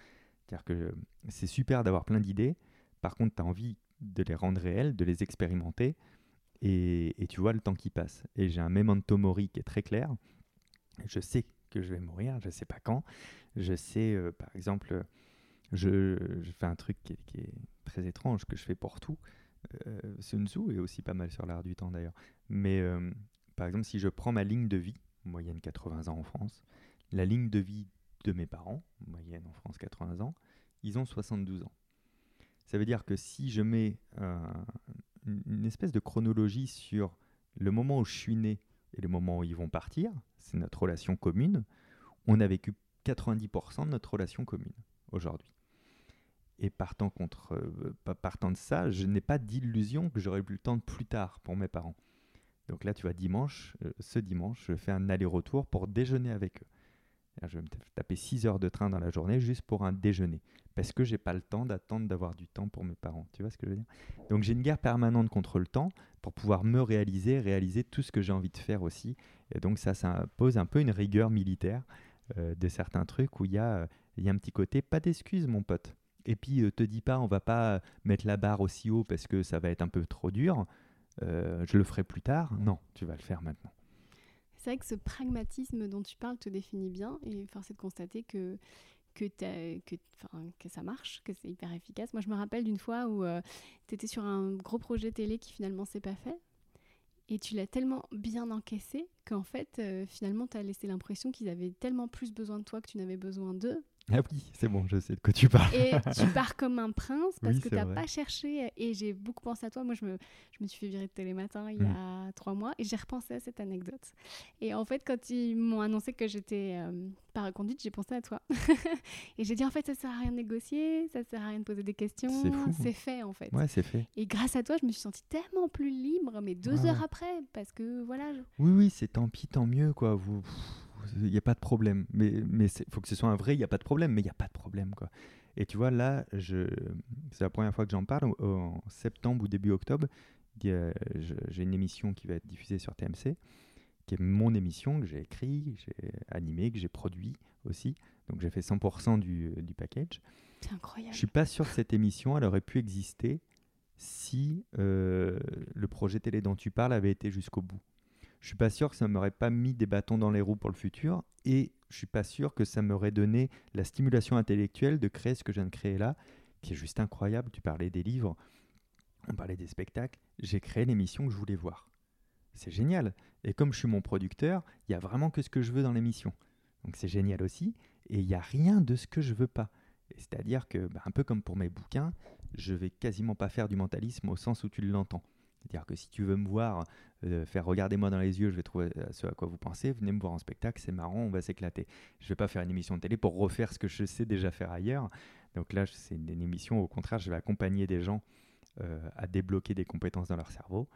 C'est-à-dire que c'est super d'avoir plein d'idées. Par contre, tu as envie de les rendre réelles, de les expérimenter et, tu vois le temps qui passe. Et j'ai un memento mori qui est très clair. Je sais que je vais mourir, je ne sais pas quand. Je sais, euh, par exemple, je, fais un truc qui est, qui est très étrange, que je fais pour tout. Euh, Sun Tzu est aussi pas mal sur l'art du temps d'ailleurs. Mais euh, par exemple, si je prends ma ligne de vie, moyenne 80 ans en France, la ligne de vie de mes parents, moyenne en France 80 ans, ils ont 72 ans. Ça veut dire que si je mets euh, une espèce de chronologie sur le moment où je suis né et le moment où ils vont partir, c'est notre relation commune, on a vécu 90% de notre relation commune aujourd'hui. Et partant, contre, euh, pa- partant de ça, je n'ai pas d'illusion que j'aurai plus le temps de plus tard pour mes parents. Donc là, tu vois, dimanche, euh, ce dimanche, je fais un aller-retour pour déjeuner avec eux. Je vais me ta- taper 6 heures de train dans la journée juste pour un déjeuner. Parce que j'ai pas le temps d'attendre d'avoir du temps pour mes parents. Tu vois ce que je veux dire? Donc j'ai une guerre permanente contre le temps pour pouvoir me réaliser, réaliser tout ce que j'ai envie de faire aussi. Et donc ça, ça pose un peu une rigueur militaire euh, de certains trucs où il y, a, euh, y a un petit côté, pas d'excuses mon pote. Et puis euh, te dis pas, on va pas mettre la barre aussi haut parce que ça va être un peu trop dur. Euh, je le ferai plus tard. Non, tu vas le faire maintenant. C'est vrai que ce pragmatisme dont tu parles te définit bien et force est de constater que, que, que, que ça marche, que c'est hyper efficace. Moi, je me rappelle d'une fois où tu étais sur un gros projet télé qui finalement s'est pas fait et tu l'as tellement bien encaissé qu'en fait, euh, finalement, tu as laissé l'impression qu'ils avaient tellement plus besoin de toi que tu n'avais besoin d'eux. Ah oui, c'est bon, je sais de quoi tu parles. Et tu pars comme un prince parce Oui, que tu n'as pas cherché. Et j'ai beaucoup pensé à toi. Moi, je me, je me suis fait virer de Télématin il y Mm. a trois mois et j'ai repensé à cette anecdote. Et en fait, quand ils m'ont annoncé que j'étais euh, pas reconduite, j'ai pensé à toi. et j'ai dit, en fait, ça sert à rien de négocier, ça sert à rien de poser des questions. C'est fait, en fait. Ouais, c'est fait. Et grâce à toi, je me suis sentie tellement plus libre, mais deux Ouais, heures ouais. après, parce que voilà. je- Oui, oui, c'est tant pis, tant mieux, quoi. Vous, il n'y a pas de problème. Mais mais il faut que ce soit un vrai, il n'y a pas de problème, mais il n'y a pas de problème, quoi. Et tu vois, là, je... c'est la première fois que j'en parle. En septembre ou début octobre, j'ai une émission qui va être diffusée sur TMC, qui est mon émission que j'ai écrit, que j'ai animé, que j'ai produit aussi. Donc j'ai fait 100% du, du package. C'est incroyable. Je suis pas sûr que cette émission elle aurait pu exister si euh, le projet télé dont tu parles avait été jusqu'au bout. Je suis pas sûr que ça m'aurait pas mis des bâtons dans les roues pour le futur et je suis pas sûr que ça m'aurait donné la stimulation intellectuelle de créer ce que je viens de créer là, qui est juste incroyable. Tu parlais des livres, on parlait des spectacles. J'ai créé l'émission que je voulais voir. C'est génial. Et comme je suis mon producteur, il y a vraiment que ce que je veux dans l'émission. Donc c'est génial aussi. Et il n'y a rien de ce que je veux pas. C'est-à-dire que, bah, un peu comme pour mes bouquins, je vais quasiment pas faire du mentalisme au sens où tu l'entends. C'est-à-dire que si tu veux me voir, euh, faire regardez-moi dans les yeux, je vais trouver euh, ce à quoi vous pensez, venez me voir en spectacle, c'est marrant, on va s'éclater. Je ne vais pas faire une émission de télé pour refaire ce que je sais déjà faire ailleurs. Donc là, c'est une, émission, au contraire, je vais accompagner des gens euh, à débloquer des compétences dans leur cerveau.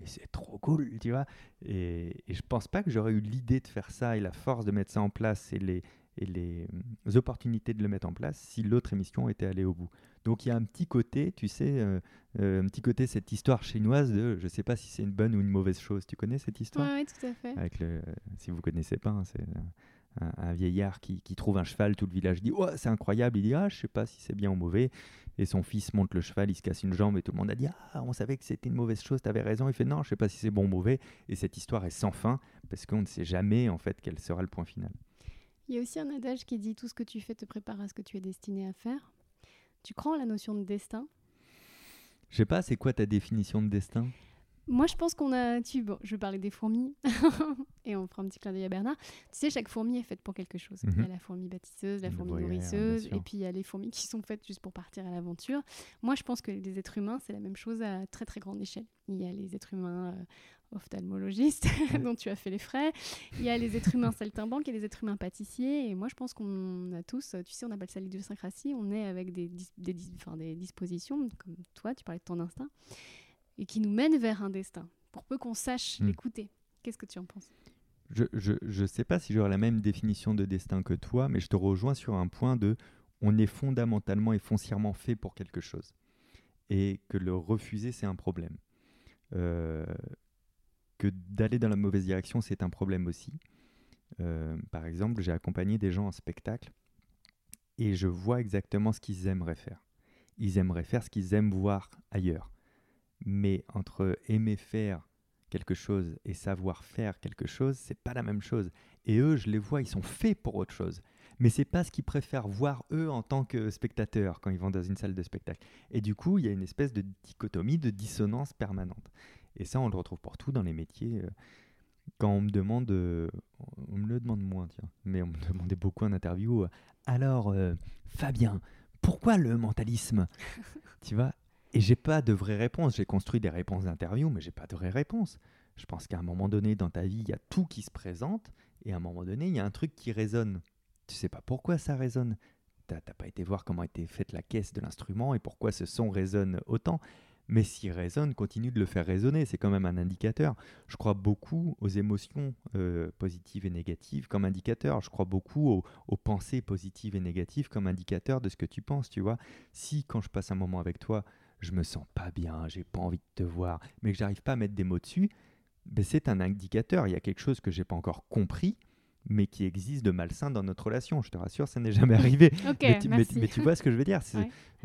Mais c'est trop cool, tu vois. Et, et je pense pas que j'aurais eu l'idée de faire ça et la force de mettre ça en place et les, et les euh, opportunités de le mettre en place si l'autre émission était allée au bout. Donc il y a un petit côté, tu sais, euh, euh, un petit côté cette histoire chinoise de, je sais pas si c'est une bonne ou une mauvaise chose. Tu connais cette histoire? Oui, tout à fait. Avec le, si vous connaissez pas, hein, c'est un, vieillard qui, qui, trouve un cheval, tout le village dit, oh, c'est incroyable. Il dit, ah, je sais pas si c'est bien ou mauvais. Et son fils monte le cheval, il se casse une jambe et tout le monde a dit, ah, on savait que c'était une mauvaise chose, tu avais raison. Il fait, non, je sais pas si c'est bon ou mauvais. Et cette histoire est sans fin parce qu'on ne sait jamais en fait quel sera le point final. Il y a aussi un adage qui dit tout ce que tu fais te prépare à ce que tu es destiné à faire. Tu crois en la notion de destin? Je sais pas, c'est quoi ta définition de destin? Moi, je pense qu'on a. Tu... Bon, je vais parler des fourmis et on fera un petit clin d'œil à Bernard. Tu sais, chaque fourmi est faite pour quelque chose. Il y a mhm. la fourmi bâtisseuse, la fourmi nourrisseuse, et puis il y a les fourmis qui sont faites juste pour partir à l'aventure. Moi, je pense que les êtres humains, c'est la même chose à très très grande échelle. Il y a les êtres humains euh, ophtalmologistes dont tu as fait les frais. Il y a les êtres humains saltimbanques et les êtres humains pâtissiers. Et moi, je pense qu'on a tous, tu sais, on appelle ça l'idiosyncrasie. On est avec des, des, des dispositions, comme toi, tu parlais de ton instinct et qui nous mène vers un destin, pour peu qu'on sache hmm. l'écouter. Qu'est-ce que tu en penses? Je ne sais pas si j'aurai la même définition de destin que toi, mais je te rejoins sur un point de on est fondamentalement et foncièrement fait pour quelque chose. Et que le refuser, c'est un problème. Euh, que d'aller dans la mauvaise direction, c'est un problème aussi. Euh, par exemple, j'ai accompagné des gens en spectacle et je vois exactement ce qu'ils aimeraient faire. Ils aimeraient faire ce qu'ils aiment voir ailleurs. Mais entre aimer faire quelque chose et savoir faire quelque chose, c'est pas la même chose. Et eux, je les vois, ils sont faits pour autre chose. Mais c'est pas ce qu'ils préfèrent voir eux en tant que spectateurs quand ils vont dans une salle de spectacle. Et du coup, il y a une espèce de dichotomie, de dissonance permanente. Et ça, on le retrouve pour tout dans les métiers. Euh, quand on me demande, euh, on me le demande moins, tiens, mais on me demandait beaucoup en interview. Euh, alors, Fabien, pourquoi le mentalisme? Tu vois? Et j'ai pas de vraie réponse. J'ai construit des réponses d'interview, mais j'ai pas de vraie réponse. Je pense qu'à un moment donné dans ta vie, il y a tout qui se présente, et à un moment donné, il y a un truc qui résonne. Tu sais pas pourquoi ça résonne. T'as pas été voir comment était faite la caisse de l'instrument et pourquoi ce son résonne autant. Mais s'il résonne, continue de le faire résonner. C'est quand même un indicateur. Je crois beaucoup aux émotions euh, positives et négatives comme indicateur. Je crois beaucoup aux, aux, pensées positives et négatives comme indicateur de ce que tu penses. Tu vois, si quand je passe un moment avec toi, je me sens pas bien, j'ai pas envie de te voir, mais que j'arrive pas à mettre des mots dessus, ben c'est un indicateur. Il y a quelque chose que j'ai pas encore compris, mais qui existe de malsain dans notre relation. Je te rassure, ça n'est jamais arrivé. mais, tu, vois ce que je veux dire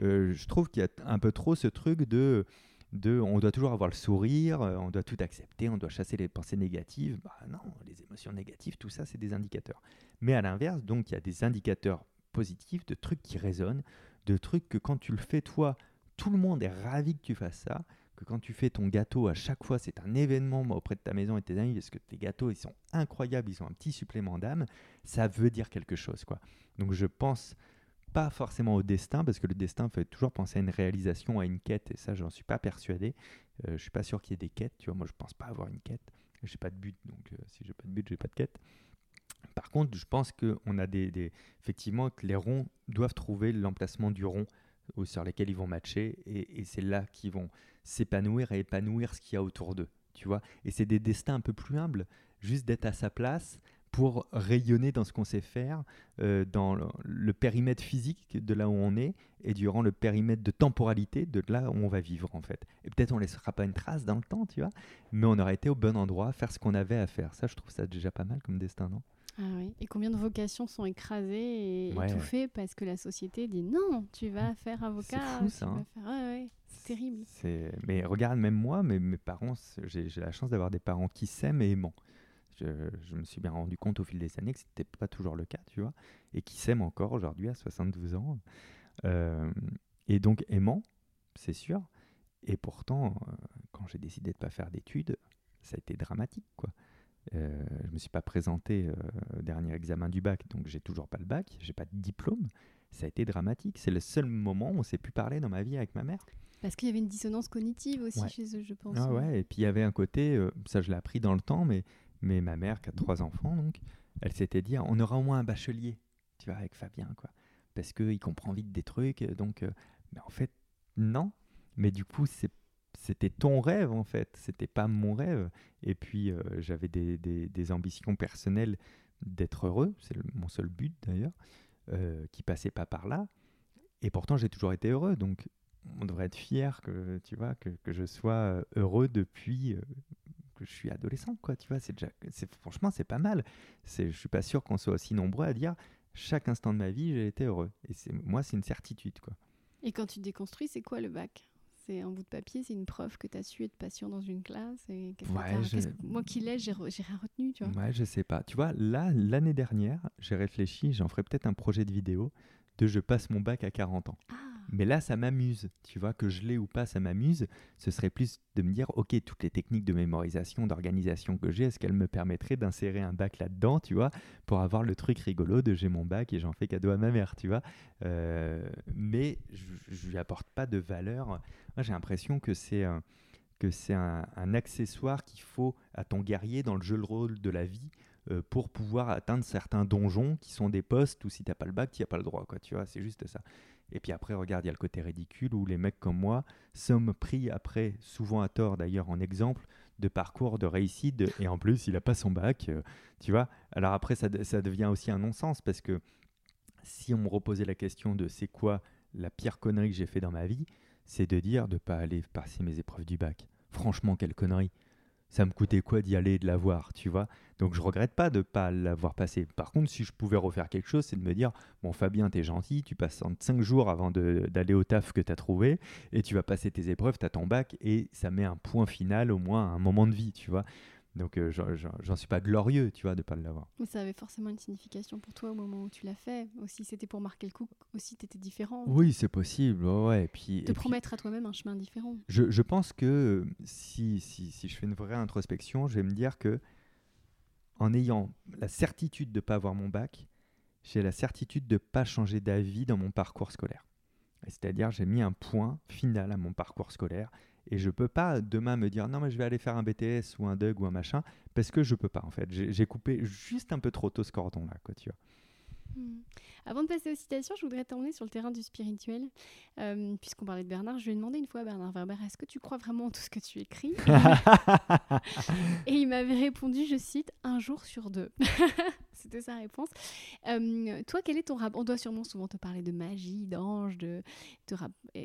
euh, Je trouve qu'il y a un peu trop ce truc de, de on doit toujours avoir le sourire, euh, on doit tout accepter, on doit chasser les pensées négatives. Bah non, les émotions négatives, tout ça, c'est des indicateurs. Mais à l'inverse, donc, il y a des indicateurs positifs, de trucs qui résonnent, de trucs que quand tu le fais toi, tout le monde est ravi que tu fasses ça, que quand tu fais ton gâteau, à chaque fois, c'est un événement auprès de ta maison et tes amis, parce que tes gâteaux, ils sont incroyables, ils ont un petit supplément d'âme, ça veut dire quelque chose. quoi. Donc je pense pas forcément au destin, parce que le destin fait toujours penser à une réalisation, à une quête, et ça, j'en suis pas persuadé. Euh, je suis pas sûr qu'il y ait des quêtes, tu vois, moi je pense pas avoir une quête. J'ai pas de but, donc euh, si j'ai pas de but, j'ai pas de quête. Par contre, je pense qu'on a des, des, Effectivement, que les ronds doivent trouver l'emplacement du rond ou sur lesquels ils vont matcher, et, c'est là qu'ils vont s'épanouir et épanouir ce qu'il y a autour d'eux, tu vois. Et c'est des destins un peu plus humbles, juste d'être à sa place pour rayonner dans ce qu'on sait faire, euh, dans le, périmètre physique de là où on est, et durant le périmètre de temporalité de là où on va vivre en fait. Et peut-être on ne laissera pas une trace dans le temps, tu vois, mais on aurait été au bon endroit, faire ce qu'on avait à faire. Ça, je trouve ça déjà pas mal comme destin, non? Ah oui. Et combien de vocations sont écrasées et étouffées parce que la société dit non, tu vas faire avocat. C'est fou ça. Hein. c'est terrible. Mais regarde, même moi, mes, mes parents, j'ai la chance d'avoir des parents qui s'aiment et aimants. Je, je, me suis bien rendu compte au fil des années que ce n'était pas toujours le cas, tu vois, et qui s'aiment encore aujourd'hui à 72 ans. Euh, et donc aimant, c'est sûr. Et pourtant, euh, quand j'ai décidé de ne pas faire d'études, ça a été dramatique, quoi. Euh, je ne me suis pas présenté euh, au dernier examen du bac, donc j'ai toujours pas le bac, j'ai pas de diplôme. Ça a été dramatique. C'est le seul moment où on s'est pu parler dans ma vie avec ma mère. Parce qu'il y avait une dissonance cognitive aussi chez eux, je pense. Ah ouais, et puis il y avait un côté, euh, ça je l'ai appris dans le temps, mais, mais ma mère qui a trois enfants, donc, elle s'était dit, on aura au moins un bachelier, tu vois, avec Fabien, quoi. Parce qu'il comprend vite des trucs, donc, mais en fait, non. Mais du coup, c'était ton rêve en fait, c'était pas mon rêve. Et puis j'avais des, des, ambitions personnelles d'être heureux, c'est mon seul but d'ailleurs, euh, qui passait pas par là. Et pourtant, j'ai toujours été heureux. Donc, on devrait être fier que, tu vois, que, que je sois euh, heureux depuis euh, que je suis adolescent, quoi. Tu vois, c'est déjà, c'est, franchement, c'est pas mal. C'est, je suis pas sûr qu'on soit aussi nombreux à dire chaque instant de ma vie, j'ai été heureux. Et c'est, moi, c'est une certitude, quoi. Et quand tu déconstruis, c'est quoi le bac? C'est un bout de papier, c'est une preuve que tu as su être patient dans une classe. Et Moi qui l'ai, j'ai rien retenu. Tu vois. Ouais, je sais pas. Tu vois, là, l'année dernière, j'ai réfléchi, j'en ferai peut-être un projet de vidéo de je passe mon bac à 40 ans. Ah. Mais là, ça m'amuse. Tu vois, que je l'ai ou pas, ça m'amuse. Ce serait plus de me dire, OK, toutes les techniques de mémorisation, d'organisation que j'ai, est-ce qu'elles me permettraient d'insérer un bac là-dedans, tu vois, pour avoir le truc rigolo de j'ai mon bac et j'en fais cadeau à ma mère, tu vois. Euh, mais je lui apporte pas de valeur. Moi, j'ai l'impression que c'est un, que c'est un, accessoire qu'il faut à ton guerrier dans le jeu de rôle de la vie euh, pour pouvoir atteindre certains donjons qui sont des postes où si tu n'as pas le bac, tu n'as pas le droit, quoi, tu vois, c'est juste ça. Et puis après, regarde, il y a le côté ridicule où les mecs comme moi sommes pris après, souvent à tort d'ailleurs, en exemple de parcours de réussite. Et en plus, il n'a pas son bac, euh, tu vois. Alors après, ça, ça devient aussi un non-sens parce que si on me reposait la question de c'est quoi la pire connerie que j'ai fait dans ma vie, c'est de dire de ne pas aller passer mes épreuves du bac. Franchement, quelle connerie ça me coûtait quoi d'y aller et de l'avoir, tu vois? Donc je regrette pas de pas l'avoir passé. Par contre, si je pouvais refaire quelque chose, c'est de me dire bon Fabien, t'es gentil, tu passes 5 jours avant d'aller au taf que tu as trouvé et tu vas passer tes épreuves, tu as ton bac et ça met un point final au moins un moment de vie, tu vois? Donc euh, j'en suis pas glorieux, tu vois, de pas l'avoir. Mais ça avait forcément une signification pour toi au moment où tu l'as fait. Aussi, c'était pour marquer le coup. Aussi, tu étais différent. Oui, c'est possible. Ouais. Et puis, Te promettre à toi-même un chemin différent. Je, je pense que si, si, si, je fais une vraie introspection, je vais me dire que en ayant la certitude de ne pas avoir mon bac, j'ai la certitude de ne pas changer d'avis dans mon parcours scolaire. C'est-à-dire, j'ai mis un point final à mon parcours scolaire et je peux pas demain me dire non mais je vais aller faire un BTS ou un DUG ou un machin parce que je peux pas en fait. J'ai coupé juste un peu trop tôt ce cordon là quoi tu vois. Hmm. Avant de passer aux citations, je voudrais t'emmener sur le terrain du spirituel. Euh, puisqu'on parlait de Bernard, je lui ai demandé une fois à Bernard Werber est-ce que tu crois vraiment en tout ce que tu écris? Et il m'avait répondu, je cite, un jour sur deux. C'était sa réponse. Euh, toi, quel est ton rapport On doit sûrement souvent te parler de magie, d'ange, de,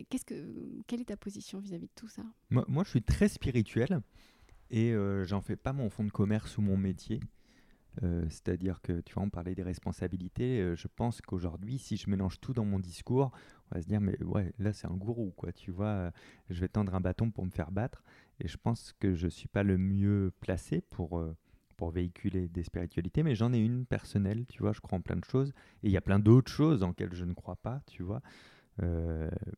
Qu'est-ce que... Quelle est ta position vis-à-vis de tout ça? Moi, moi, je suis très spirituel et euh, j'en fais pas mon fond de commerce ou mon métier. Euh, c'est-à-dire que, tu vois, on parlait des responsabilités. Euh, je pense qu'aujourd'hui, si je mélange tout dans mon discours, on va se dire, mais ouais, là, c'est un gourou, quoi. Tu vois, euh, je vais tendre un bâton pour me faire battre. Et je pense que je ne suis pas le mieux placé pour, pour véhiculer des spiritualités, mais j'en ai une personnelle, tu vois. Je crois en plein de choses. Et il y a plein d'autres choses en lesquelles je ne crois pas, tu vois.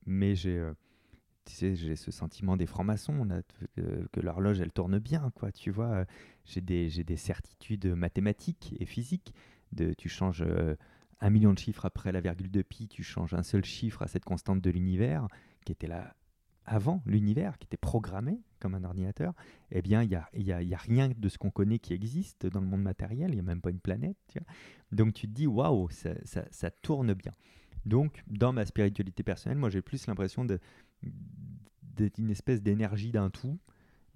mais j'ai j'ai ce sentiment des francs-maçons, que, que l'horloge, elle tourne bien, quoi, tu vois. J'ai des, des, certitudes mathématiques et physiques. De, tu changes euh, un million de chiffres après la virgule de pi, tu changes un seul chiffre à cette constante de l'univers, qui était là avant l'univers, qui était programmé comme un ordinateur. Eh bien, il n'y a, y a, y a, rien de ce qu'on connaît qui existe dans le monde matériel, il n'y a même pas une planète. Donc tu te dis, waouh, ça, ça tourne bien. Donc, dans ma spiritualité personnelle, moi j'ai plus l'impression de, d'être une espèce d'énergie d'un tout.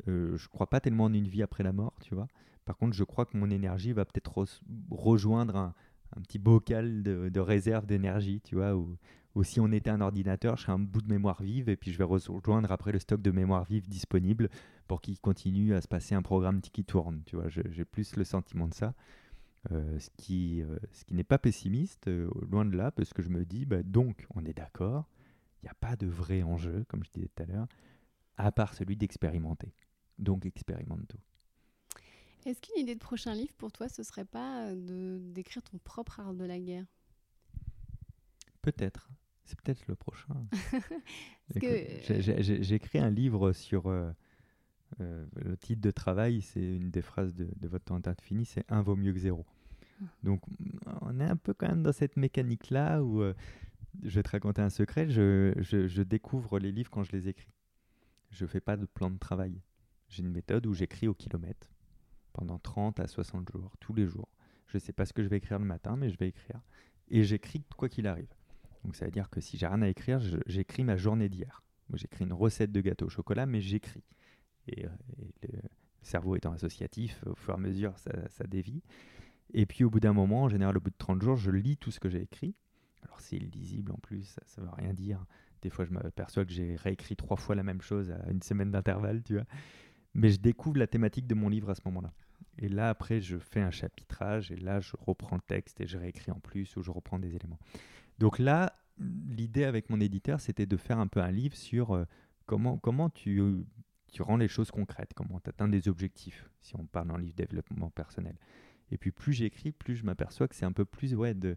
Euh, je crois pas tellement en une vie après la mort, tu vois. Par contre, je crois que mon énergie va peut-être rejoindre un, petit bocal de, réserve d'énergie, tu vois, ou, si on était un ordinateur, je serais un bout de mémoire vive et puis je vais rejoindre après le stock de mémoire vive disponible pour qu'il continue à se passer un programme qui tourne, tu vois. J'ai plus le sentiment de ça. Euh, ce qui, euh, qui n'est pas pessimiste, euh, loin de là, parce que je me dis, bah, donc on est d'accord, n'y a pas de vrai enjeu, comme je disais tout à l'heure, à part celui d'expérimenter. Donc expérimente tout. Est-ce qu'une idée de prochain livre pour toi, ce serait pas de d'écrire ton propre art de la guerre? Peut-être. C'est peut-être le prochain. J'ai écrit un livre sur euh, le titre de travail, c'est une des phrases de, de votre tentative fini, c'est un vaut mieux que zéro. Ah. Donc on est un peu quand même dans cette mécanique-là où euh, je vais te raconter un secret. Je, découvre les livres quand je les écris. Je fais pas de plan de travail. J'ai une méthode où j'écris au kilomètre pendant 30 à 60 jours, tous les jours. Je ne sais pas ce que je vais écrire le matin, mais je vais écrire. Et j'écris quoi qu'il arrive. Donc ça veut dire que si j'ai rien à écrire, j'écris ma journée d'hier. J'écris une recette de gâteau au chocolat, mais j'écris. Et, euh, le cerveau étant associatif, au fur et à mesure, ça, ça dévie. Et puis au bout d'un moment, en général au bout de 30 jours, je lis tout ce que j'ai écrit. Alors c'est illisible en plus, ça ne veut rien dire. Des fois, je m'aperçois que j'ai réécrit trois fois la même chose à une semaine d'intervalle, tu vois. Mais je découvre la thématique de mon livre à ce moment-là. Et là, après, je fais un chapitrage et là, je reprends le texte et je réécris en plus ou je reprends des éléments. Donc là, l'idée avec mon éditeur, c'était de faire un peu un livre sur euh, comment, comment tu, tu rends les choses concrètes, comment tu atteins des objectifs, si on parle en livre développement personnel. Et puis plus j'écris, plus je m'aperçois que c'est un peu plus ouais, de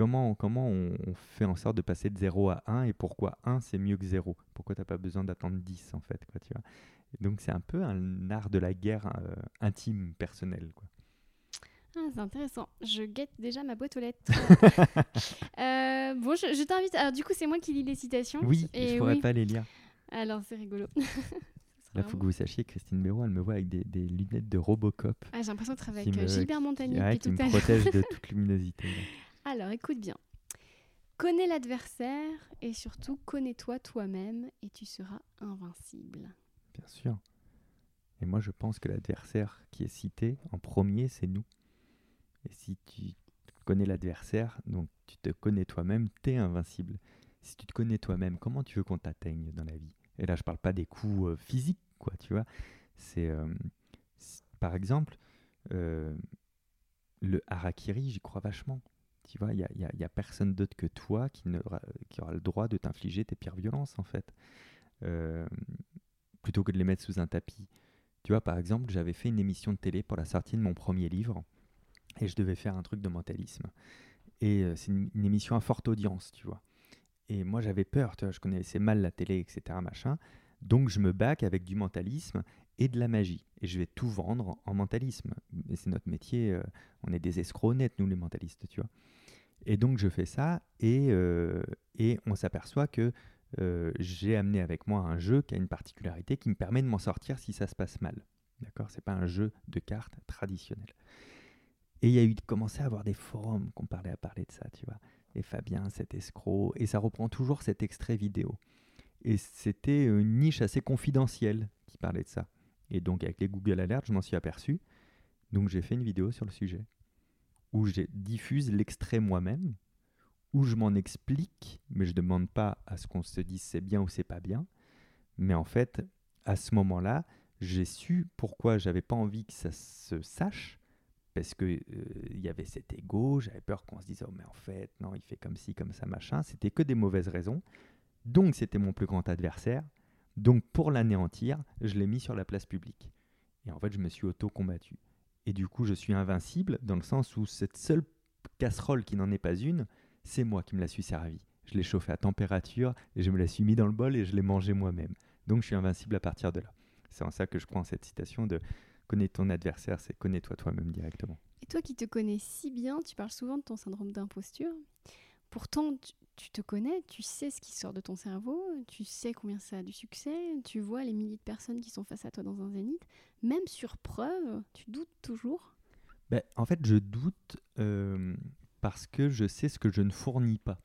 comment, comment on, fait en sorte de passer de 0 à 1 et pourquoi 1 c'est mieux que 0. Pourquoi tu n'as pas besoin d'attendre 10 en fait. Quoi, tu vois? Donc c'est un peu un art de la guerre euh, intime, personnelle. Quoi. Ah, c'est intéressant. Je guette déjà ma boîte aux lettres. Euh, bon, je, t'invite. Alors, du coup, c'est moi qui lis les citations. Oui, et je ne pourrais pas les lire. Alors, c'est rigolo. Là, il faut que vous sachiez, Christine Béraud, elle me voit avec des, des lunettes de Robocop. Ah, j'ai l'impression de travailler avec euh, Gilbert Montagnier. Ouais, qui, me protège de toute luminosité. Alors, écoute bien. Connais l'adversaire et surtout connais-toi toi-même et tu seras invincible. Bien sûr. Et moi, je pense que l'adversaire qui est cité en premier, c'est nous. Et si tu connais l'adversaire, donc tu te connais toi-même, tu es invincible. Si tu te connais toi-même, comment tu veux qu'on t'atteigne dans la vie? Et là, je parle pas des coups euh, physiques, quoi, tu vois. C'est, euh, par exemple, euh, le harakiri, j'y crois vachement. Tu vois, il n'y a, y a, personne d'autre que toi qui, aura le droit de t'infliger tes pires violences, en fait plutôt que de les mettre sous un tapis. Tu vois, par exemple, j'avais fait une émission de télé pour la sortie de mon premier livre et je devais faire un truc de mentalisme. Et euh, c'est une, émission à forte audience, tu vois. Et moi, j'avais peur, tu vois, je connaissais mal la télé, etc., machin. Donc, je me bac avec du mentalisme et de la magie. Et je vais tout vendre en mentalisme. Et c'est notre métier, euh, on est des escrocs honnêtes, nous, les mentalistes, tu vois. Et donc, je fais ça et, euh, et on s'aperçoit que euh, j'ai amené avec moi un jeu qui a une particularité qui me permet de m'en sortir si ça se passe mal. D'accord? C'est pas un jeu de cartes traditionnel. Et il y a eu commencé à avoir des forums qu'on parlait à parler de ça, tu vois. Et Fabien, cet escroc, et ça reprend toujours cet extrait vidéo. Et c'était une niche assez confidentielle qui parlait de ça. Et donc avec les Google Alerts, je m'en suis aperçu. Donc j'ai fait une vidéo sur le sujet où je diffuse l'extrait moi-même où je m'en explique, mais je ne demande pas à ce qu'on se dise c'est bien ou c'est pas bien. Mais en fait, à ce moment-là, j'ai su pourquoi j'avais pas envie que ça se sache, parce que euh, il y avait cet ego, j'avais peur qu'on se dise oh mais en fait non il fait comme ci comme ça machin, c'était que des mauvaises raisons. Donc c'était mon plus grand adversaire. Donc pour l'anéantir, je l'ai mis sur la place publique. Et en fait, je me suis auto-combattu. Et du coup, je suis invincible dans le sens où cette seule casserole qui n'en est pas une, c'est moi qui me la suis servi. Je l'ai chauffé à température et je me la suis mis dans le bol et je l'ai mangé moi-même. Donc je suis invincible à partir de là. C'est en ça que je prends cette citation de connais ton adversaire, c'est connais-toi toi-même directement. Et toi qui te connais si bien, tu parles souvent de ton syndrome d'imposture. Pourtant, tu, te connais, tu sais ce qui sort de ton cerveau, tu sais combien ça a du succès, tu vois les milliers de personnes qui sont face à toi dans un zénith. Même sur preuve, tu doutes toujours? Ben, En fait, je doute euh, parce que je sais ce que je ne fournis pas.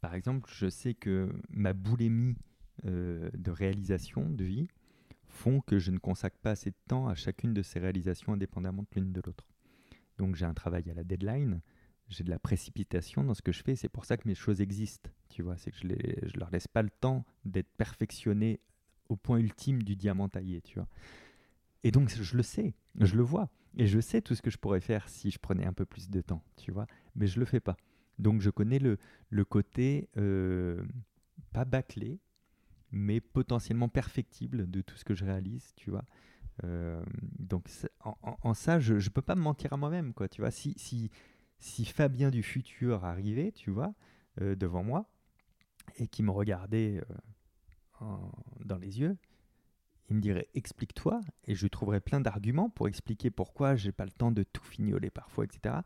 Par exemple, je sais que ma boulimie euh, de réalisation de vie font que je ne consacre pas assez de temps à chacune de ces réalisations indépendamment de l'une de l'autre. Donc j'ai un travail à la deadline, j'ai de la précipitation dans ce que je fais, c'est pour ça que mes choses existent, tu vois, c'est que je ne leur laisse pas le temps d'être perfectionnés au point ultime du diamant taillé, tu vois. Et donc je le sais, je le vois. Et je sais tout ce que je pourrais faire si je prenais un peu plus de temps, tu vois. Mais je le fais pas. Donc je connais le, côté euh, pas bâclé, mais potentiellement perfectible de tout ce que je réalise, tu vois. Euh, donc en, ça, je ne peux pas me mentir à moi-même, tu vois. Si, si Fabien du futur arrivait, tu vois, euh, devant moi, et qui me regardait dans les yeux, il me dirait explique-toi et je trouverais plein d'arguments pour expliquer pourquoi j'ai pas le temps de tout fignoler parfois, etc.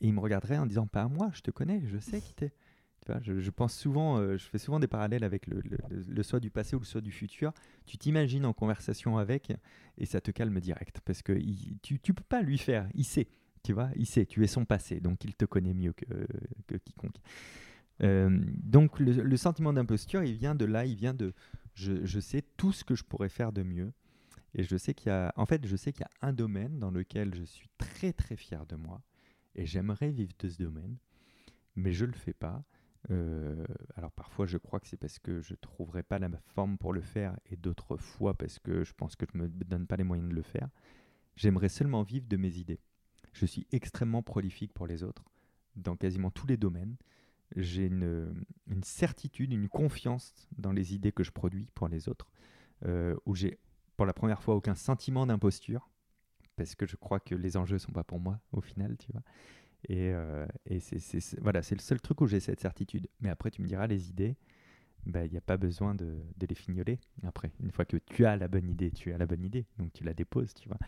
Et il me regarderait en disant Pas moi, je te connais, je sais qui t'es. Tu vois, je, pense souvent, euh, je fais souvent des parallèles avec le, soi du passé ou le soi du futur. Tu t'imagines en conversation avec et ça te calme direct parce que tu, tu peux pas lui faire. Il sait, tu vois, il sait. Tu es son passé, donc il te connaît mieux que, que quiconque. Euh, donc le, sentiment d'imposture, il vient de là, il vient de je, sais tout ce que je pourrais faire de mieux. Et je sais qu'il y a, en fait, je sais qu'il y a un domaine dans lequel je suis très très fier de moi et j'aimerais vivre de ce domaine, mais je le fais pas. Euh, alors parfois je crois que c'est parce que je trouverai pas la forme pour le faire et d'autres fois parce que je pense que je me donne pas les moyens de le faire. J'aimerais seulement vivre de mes idées. Je suis extrêmement prolifique pour les autres dans quasiment tous les domaines. J'ai une, certitude, une confiance dans les idées que je produis pour les autres, euh, où j'ai pour la première fois aucun sentiment d'imposture, parce que je crois que les enjeux sont pas pour moi au final, tu vois. Et, euh, c'est- voilà, c'est le seul truc où j'ai cette certitude. Mais après, tu me diras, les idées, bah, il n'y a pas besoin de, de les fignoler. Après, une fois que tu as la bonne idée, tu as la bonne idée, donc tu la déposes, tu vois.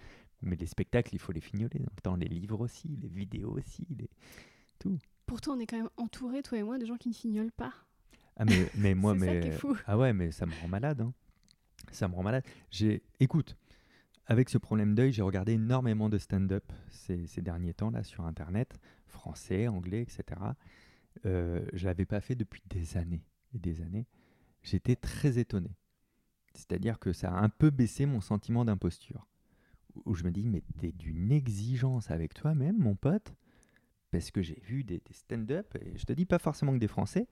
Mais les spectacles, il faut les fignoler. Dans les livres aussi, les vidéos aussi, les... Pourtant, on est quand même entouré, toi et moi, de gens qui ne fignolent pas. Ah mais, mais moi C'est ça mais qui est fou. ah ouais mais ça me rend malade hein. Ça me rend malade. J'ai écoute avec ce problème d'œil j'ai regardé énormément de stand-up ces, ces derniers temps là sur internet français anglais etc. Euh, je l'avais pas fait depuis des années et des années. J'étais très étonné. C'est-à-dire que ça a un peu baissé mon sentiment d'imposture. Où je me dis mais t'es d'une exigence avec toi-même mon pote parce que j'ai vu des, stand-up et je te dis pas forcément que des français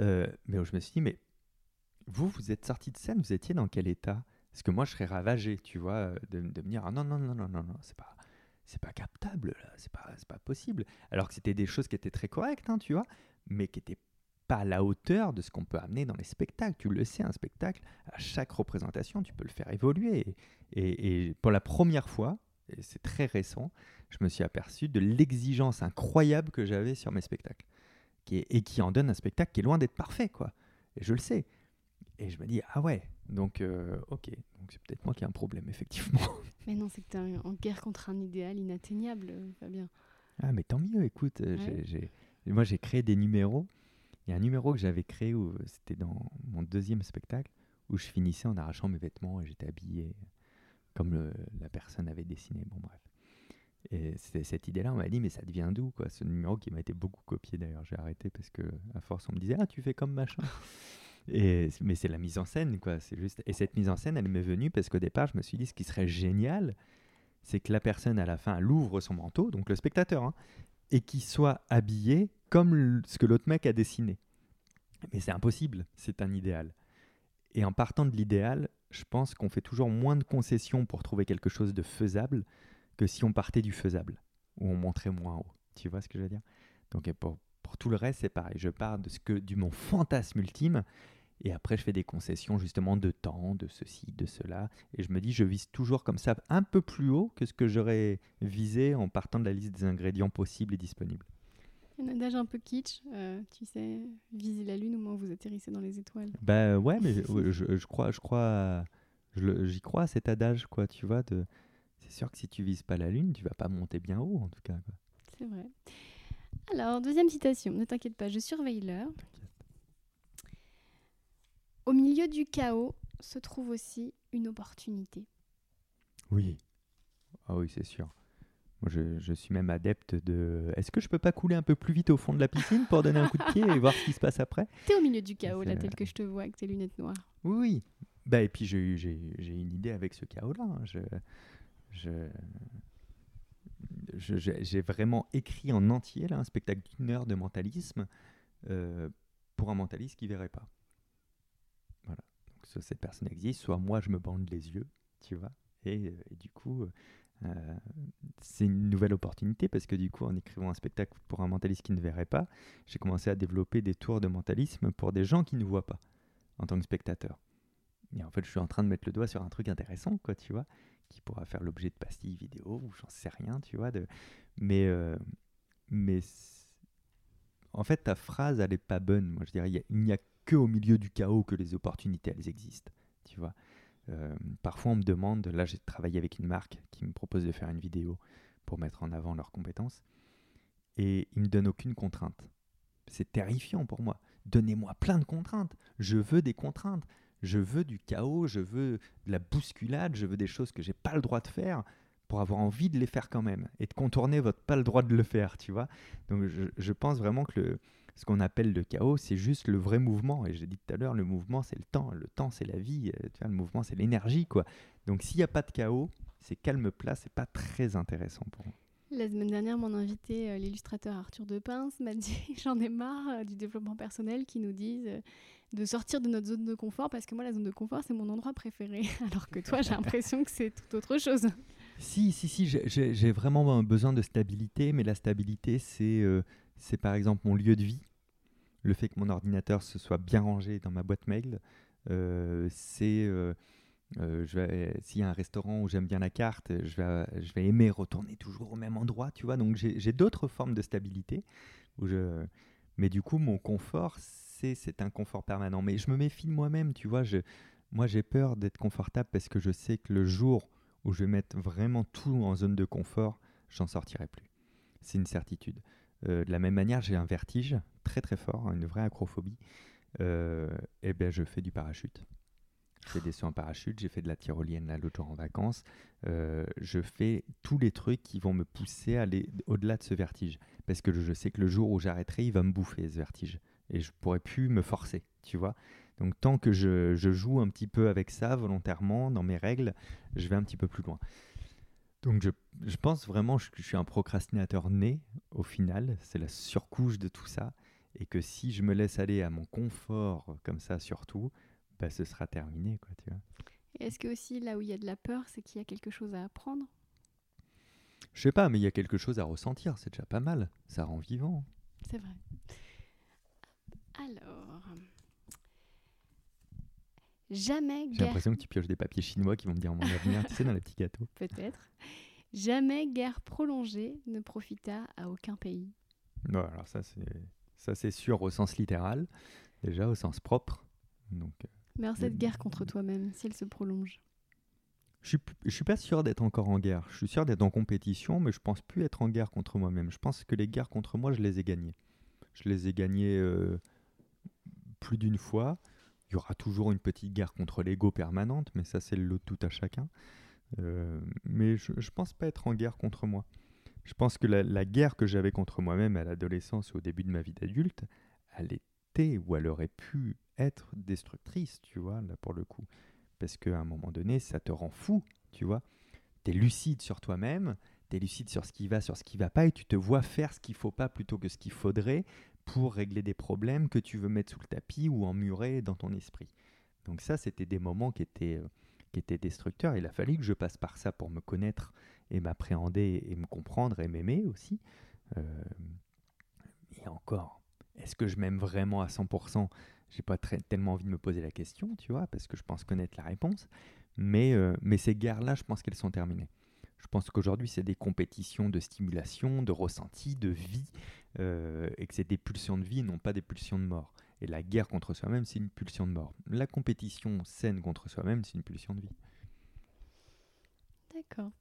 euh, mais où je me suis dit, mais vous, vous êtes sorti de scène, vous étiez dans quel état? Parce que moi, je serais ravagé, tu vois, de, de me dire, ah non, non, non, non, non, non, c'est pas, c'est pas captable, là, c'est pas, pas possible. Alors que c'était des choses qui étaient très correctes, hein, tu vois, mais qui étaient pas à la hauteur de ce qu'on peut amener dans les spectacles. Tu le sais, un spectacle, à chaque représentation, tu peux le faire évoluer. Et, pour la première fois, et c'est très récent, je me suis aperçu de l'exigence incroyable que j'avais sur mes spectacles qui est- et qui en donne un spectacle qui est loin d'être parfait, quoi. Et je le sais. Et je me dis, ah ouais, donc ok, donc c'est peut-être moi qui ai un problème, effectivement. Mais non, c'est que t'es en en guerre contre un idéal inatteignable, euh, Fabien. ah mais tant mieux, écoute, euh, Ouais. j'ai- j'ai- moi j'ai créé des numéros. Il y a un numéro que j'avais créé, où c'était dans mon deuxième spectacle, où je finissais en arrachant mes vêtements et j'étais habillé comme le- la personne avait dessiné. Bon bref. Et cette idée-là, on m'a dit, mais ça devient d'où quoi Ce numéro qui m'a été beaucoup copié d'ailleurs, j'ai arrêté parce que à force on me disait, ah tu fais comme machin. Et, mais c'est la mise en scène, quoi. C'est juste. Et cette mise en scène, elle m'est venue parce qu'au départ, je me suis dit, ce qui serait génial, c'est que la personne à la fin, elle ouvre son manteau, donc le spectateur, hein, et qu'il soit habillé comme ce que l'autre mec a dessiné. Mais c'est impossible, c'est un idéal. Et en partant de l'idéal, je pense qu'on fait toujours moins de concessions pour trouver quelque chose de faisable que si on partait du faisable, où on montrait moins haut. Tu vois ce que je veux dire? Donc pour, pour tout le reste, c'est pareil. Je pars de ce que du mon fantasme ultime, et après je fais des concessions justement de temps, de ceci, de cela, et je me dis je vise toujours comme ça un peu plus haut que ce que j'aurais visé en partant de la liste des ingrédients possibles et disponibles. Un adage un peu kitsch, euh, tu sais, viser la lune au moins vous atterrissez dans les étoiles. Bah ouais, mais je, je- je crois, je crois, j'y crois à cet adage, quoi, tu vois. De, c'est sûr que si tu vises pas la lune, tu vas pas monter bien haut, en tout cas. C'est vrai. Alors, deuxième citation, ne t'inquiète pas, je surveille l'heure. Au milieu du chaos se trouve aussi une opportunité. Oui. Ah oui, c'est sûr. Je, je suis même adepte de. Est-ce que je peux pas couler un peu plus vite au fond de la piscine pour donner un coup de pied et voir ce qui se passe après? T'es au milieu du chaos, là, tel que je te vois, avec tes lunettes noires. Oui. Bah, et puis j'ai eu- j'ai j'ai une idée avec ce chaos-là. hein. Je, je, je- j'ai vraiment écrit en entier là, un spectacle d'une heure de mentalisme euh, pour un mentaliste qui verrait pas. Voilà. Donc soit cette personne existe, soit moi je me bande les yeux, tu vois. Et, euh, et du coup, euh, c'est une nouvelle opportunité parce que du coup, en écrivant un spectacle pour un mentaliste qui ne verrait pas, j'ai commencé à développer des tours de mentalisme pour des gens qui ne voient pas en tant que spectateur. Et en fait, je suis en train de mettre le doigt sur un truc intéressant, quoi, tu vois, qui pourra faire l'objet de pastilles vidéo ou j'en sais rien, tu vois. De... Mais, euh, mais en fait, ta phrase, elle est pas bonne. Moi, je dirais, il y a- n'y a que au milieu du chaos que les opportunités, elles existent, tu vois. Euh, parfois, on me demande, là, j'ai travaillé avec une marque qui me propose de faire une vidéo pour mettre en avant leurs compétences. et il me donne aucune contrainte. C'est terrifiant pour moi. Donnez-moi plein de contraintes. Je veux des contraintes. Je veux du chaos, je veux de la bousculade, je veux des choses que j'ai pas le droit de faire pour avoir envie de les faire quand même et de contourner votre pas le droit de le faire, tu vois. Donc je, pense vraiment que le, ce qu'on appelle le chaos, c'est juste le vrai mouvement. Et j'ai dit tout à l'heure, le mouvement, c'est le temps. Le temps, c'est la vie. Euh, tu vois, le mouvement, c'est l'énergie, quoi. Donc s'il n'y a pas de chaos, c'est calme plat, c'est pas très intéressant pour moi. La semaine dernière, mon invité, euh, l'illustrateur Arthur Depince, m'a dit J'en ai marre euh, du développement personnel qui nous disent de sortir de notre zone de confort parce que moi, la zone de confort, c'est mon endroit préféré. Alors que toi, j'ai l'impression que c'est tout autre chose. Si, si, si, j'ai vraiment besoin de stabilité, mais la stabilité, c'est c'est par exemple mon lieu de vie. Le fait que mon ordinateur se soit bien rangé dans ma boîte mail, euh, c'est. Euh, S'il y a un restaurant où j'aime bien la carte, je vais, aimer retourner toujours au même endroit, tu vois. Donc j'ai d'autres formes de stabilité. Mais du coup, mon confort, c'est un confort permanent. Mais je me méfie de moi-même, tu vois. Moi, j'ai peur d'être confortable parce que je sais que le jour où je vais mettre vraiment tout en zone de confort, j'en sortirai plus. C'est une certitude. Euh, de la même manière, j'ai un vertige très très fort, une vraie acrophobie. Euh, et bien, je fais du parachute. Je fais des sauts en parachute, j'ai fait de la tyrolienne l'autre jour en vacances. Euh, je fais tous les trucs qui vont me pousser à aller au-delà de ce vertige. Parce que je sais que le jour où j'arrêterai, il va me bouffer ce vertige. Et je pourrais plus me forcer, tu vois. Donc tant que je, joue un petit peu avec ça volontairement, dans mes règles, je vais un petit peu plus loin. Donc je, pense vraiment que je suis un procrastinateur né, au final, c'est la surcouche de tout ça, et que si je me laisse aller à mon confort comme ça surtout, bah, ce sera terminé. Quoi, tu vois. Est-ce que aussi là où il y a de la peur, c'est qu'il y a quelque chose à apprendre? Je sais pas, mais il y a quelque chose à ressentir, c'est déjà pas mal, ça rend vivant. C'est vrai. Alors... Jamais J'ai l'impression que tu pioches des papiers chinois qui vont me dire mon avenir, tu sais, dans les petits gâteaux. Peut-être. Jamais guerre prolongée ne profita à aucun pays. Bon, alors ça c'est ça c'est sûr au sens littéral, déjà au sens propre. Donc. Euh, Mais alors cette guerre contre toi-même, si elle se prolonge? Je suis, je suis pas sûr d'être encore en guerre. Je suis sûr d'être en compétition, mais je pense plus être en guerre contre moi-même. Je pense que les guerres contre moi, je les ai gagnées. Je les ai gagnées euh, plus d'une fois. Il y aura toujours une petite guerre contre l'ego permanente, mais ça c'est le lot tout à chacun. Euh, mais je ne pense pas être en guerre contre moi. Je pense que la, guerre que j'avais contre moi-même à l'adolescence et au début de ma vie d'adulte, elle était ou elle aurait pu être destructrice, tu vois, là pour le coup. Parce qu'à un moment donné, ça te rend fou, tu vois. Tu es lucide sur toi-même, tu es lucide sur ce qui va, sur ce qui va pas, et tu te vois faire ce qu'il faut pas plutôt que ce qu'il faudrait, pour régler des problèmes que tu veux mettre sous le tapis ou emmurer dans ton esprit. Donc ça, c'était des moments qui étaient, euh, qui étaient destructeurs. Il a fallu que je passe par ça pour me connaître et m'appréhender et me comprendre et m'aimer aussi. Euh, et encore, est-ce que je m'aime vraiment à 100% J'ai pas tellement envie de me poser la question, tu vois, parce que je pense connaître la réponse. Mais, euh, mais ces guerres-là, je pense qu'elles sont terminées. Je pense qu'aujourd'hui, c'est des compétitions de stimulation, de ressenti, de vie, euh, et que c'est des pulsions de vie, non pas des pulsions de mort. Et la guerre contre soi-même, c'est une pulsion de mort. La compétition saine contre soi-même, c'est une pulsion de vie. D'accord.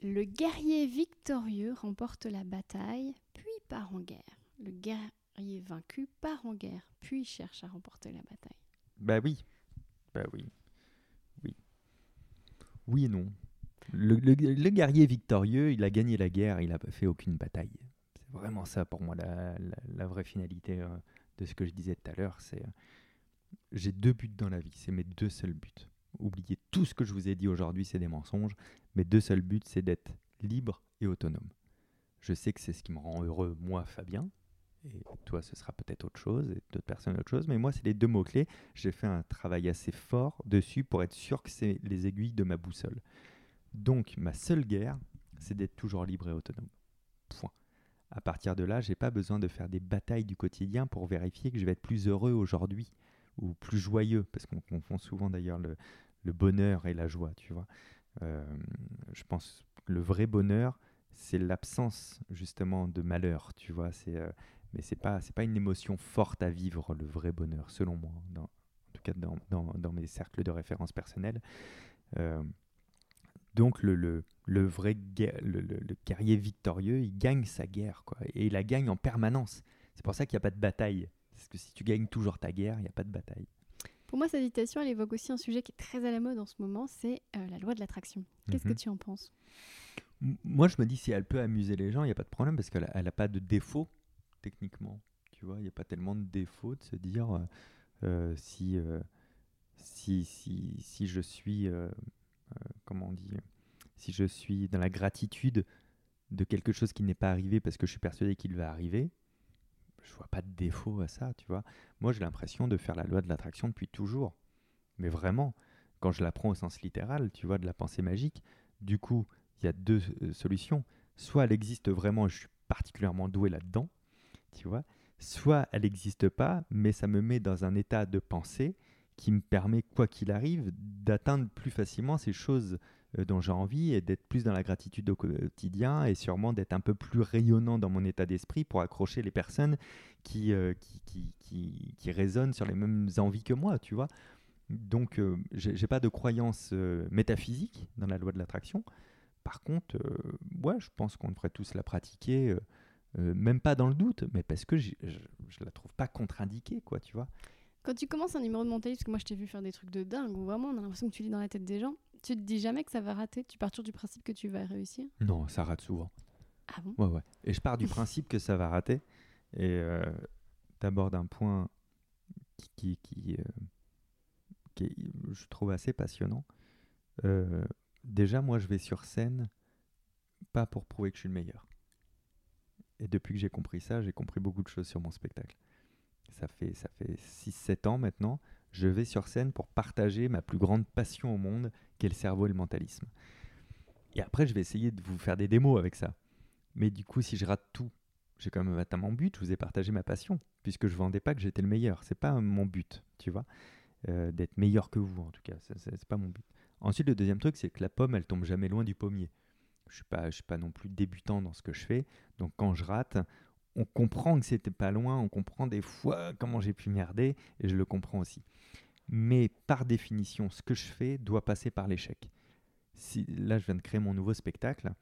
Le guerrier victorieux remporte la bataille, puis part en guerre. Le guerrier vaincu part en guerre, puis cherche à remporter la bataille. Bah oui. Bah oui. Oui et non. Le, guerrier victorieux, il a gagné la guerre, il n'a fait aucune bataille. C'est vraiment ça pour moi la, vraie finalité euh, de ce que je disais tout à l'heure. C'est euh, j'ai deux buts dans la vie, c'est mes deux seuls buts. Oubliez tout ce que je vous ai dit aujourd'hui, c'est des mensonges. Mes deux seuls buts, c'est d'être libre et autonome. Je sais que c'est ce qui me rend heureux, moi, Fabien, et toi, ce sera peut-être autre chose, et d'autres personnes autre chose. Mais moi, c'est les deux mots-clés. J'ai fait un travail assez fort dessus pour être sûr que c'est les aiguilles de ma boussole. Donc, ma seule guerre, c'est d'être toujours libre et autonome. Point. À partir de là, j'ai pas besoin de faire des batailles du quotidien pour vérifier que je vais être plus heureux aujourd'hui ou plus joyeux, parce qu'on confond souvent d'ailleurs le, bonheur et la joie, tu vois. Euh, je pense que le vrai bonheur, c'est l'absence justement de malheur, tu vois. Euh, mais c'est pas pas une émotion forte à vivre le vrai bonheur selon moi en tout cas dans, dans, dans mes cercles de référence personnelle euh, Donc le, le, le vrai le, le, guerrier victorieux, il gagne sa guerre, quoi. Et il la gagne en permanence. C'est pour ça qu'il n'y a pas de bataille. Parce que si tu gagnes toujours ta guerre, il n'y a pas de bataille. Pour moi, cette citation, elle évoque aussi un sujet qui est très à la mode en ce moment, c'est euh, la loi de l'attraction. Qu'est-ce que mhm. tu en penses? Moi, je me dis, si elle peut amuser les gens, il n'y a pas de problème, parce qu'elle n'a pas de défaut, techniquement. Tu vois, il n'y a pas tellement de défaut de se dire euh, euh, si, si, si, si, je suis, comment on dit, si je suis dans la gratitude de quelque chose qui n'est pas arrivé parce que je suis persuadé qu'il va arriver, je vois pas de défaut à ça, tu vois. Moi, j'ai l'impression de faire la loi de l'attraction depuis toujours. Mais vraiment, quand je la prends au sens littéral, tu vois, de la pensée magique, du coup, il y a deux euh, solutions. Soit elle existe vraiment je suis particulièrement doué là-dedans, tu vois. Soit elle n'existe pas, mais ça me met dans un état de pensée qui me permet, quoi qu'il arrive, d'atteindre plus facilement ces choses dont j'ai envie et d'être plus dans la gratitude au quotidien et sûrement d'être un peu plus rayonnant dans mon état d'esprit pour accrocher les personnes qui, euh, qui, qui, qui, résonnent sur les mêmes envies que moi, tu vois. Donc, euh, j'ai pas de croyance métaphysique dans la loi de l'attraction. Par contre, ouais, je pense qu'on devrait tous la pratiquer, même pas dans le doute, mais parce que je, je la trouve pas contre-indiquée, quoi, tu vois. Quand tu commences un numéro de mentalisme, parce que moi je t'ai vu faire des trucs de dingue, vraiment on a l'impression que tu lis dans la tête des gens, tu te dis jamais que ça va rater? Tu pars toujours du principe que tu vas réussir? Non, ça rate souvent. Ah bon? Ouais, ouais. Et je pars du principe que ça va rater. Et euh, abordes un point qui, qui, euh, qui, je trouve assez passionnant. Euh, déjà, moi, je vais sur scène pas pour prouver que je suis le meilleur. Et depuis que j'ai compris ça, j'ai compris beaucoup de choses sur mon spectacle. Ça fait, ça fait 6-7 ans maintenant je vais sur scène pour partager ma plus grande passion au monde, qui est le cerveau et le mentalisme. Et après, je vais essayer de vous faire des démos avec ça. Mais du coup, si je rate tout, j'ai quand même atteint mon but, je vous ai partagé ma passion, puisque je vendais pas que j'étais le meilleur. C'est pas mon but, tu vois, euh, d'être meilleur que vous en tout cas. C'est pas mon but. Ensuite, le deuxième truc, c'est que la pomme, elle tombe jamais loin du pommier. Je suis pas, je suis pas non plus débutant dans ce que je fais. Donc quand je rate, on comprend que c'était pas loin, on comprend des fois comment j'ai pu merder, et je le comprends aussi. Mais par définition, ce que je fais doit passer par l'échec. Si, là, je viens de créer mon nouveau spectacle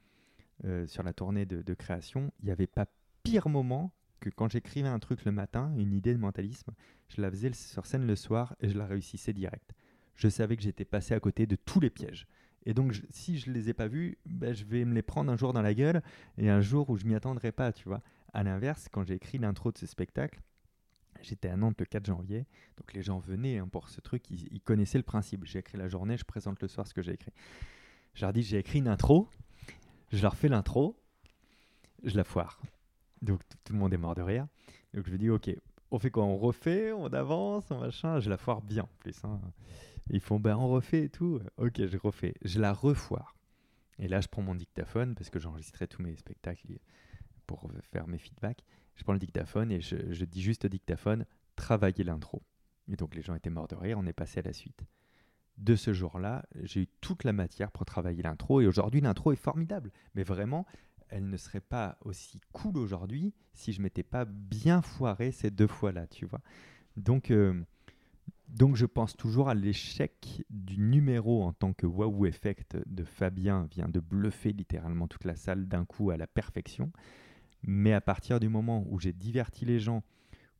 euh, sur la tournée de, création. Il n'y avait pas pire moment que quand j'écrivais un truc le matin, une idée de mentalisme, je la faisais sur scène le soir et je la réussissais direct. Je savais que j'étais passé à côté de tous les pièges. Et donc, si je ne les ai pas vus, ben, je vais me les prendre un jour dans la gueule et un jour où je m'y attendrai pas, tu vois. À l'inverse, quand j'ai écrit l'intro de ce spectacle, j'étais à Nantes le 4 janvier, donc les gens venaient hein, pour ce truc, ils, connaissaient le principe. J'ai écrit la journée, je présente le soir ce que j'ai écrit. Je leur dis, j'ai écrit une intro, je leur fais l'intro, je la foire. Donc tout le monde est mort de rire. Donc je me dis, ok, on fait quoi? On refait, on avance, on machin? Je la foire bien en plus. Hein. Ils font, ben on refait et tout. Ok, je refais. Je la refoire. Et là, je prends mon dictaphone parce que j'enregistrais tous mes spectacles pour faire mes feedbacks. Je prends le dictaphone et je, dis juste au dictaphone travailler l'intro. Et donc les gens étaient morts de rire, on est passé à la suite. De ce jour-là, j'ai eu toute la matière pour travailler l'intro et aujourd'hui l'intro est formidable. Mais vraiment, elle ne serait pas aussi cool aujourd'hui si je m'étais pas bien foiré ces deux fois-là, tu vois. Donc, euh, donc je pense toujours à l'échec du numéro en tant que wow effect de Fabien vient de bluffer littéralement toute la salle d'un coup à la perfection. Mais à partir du moment où j'ai diverti les gens,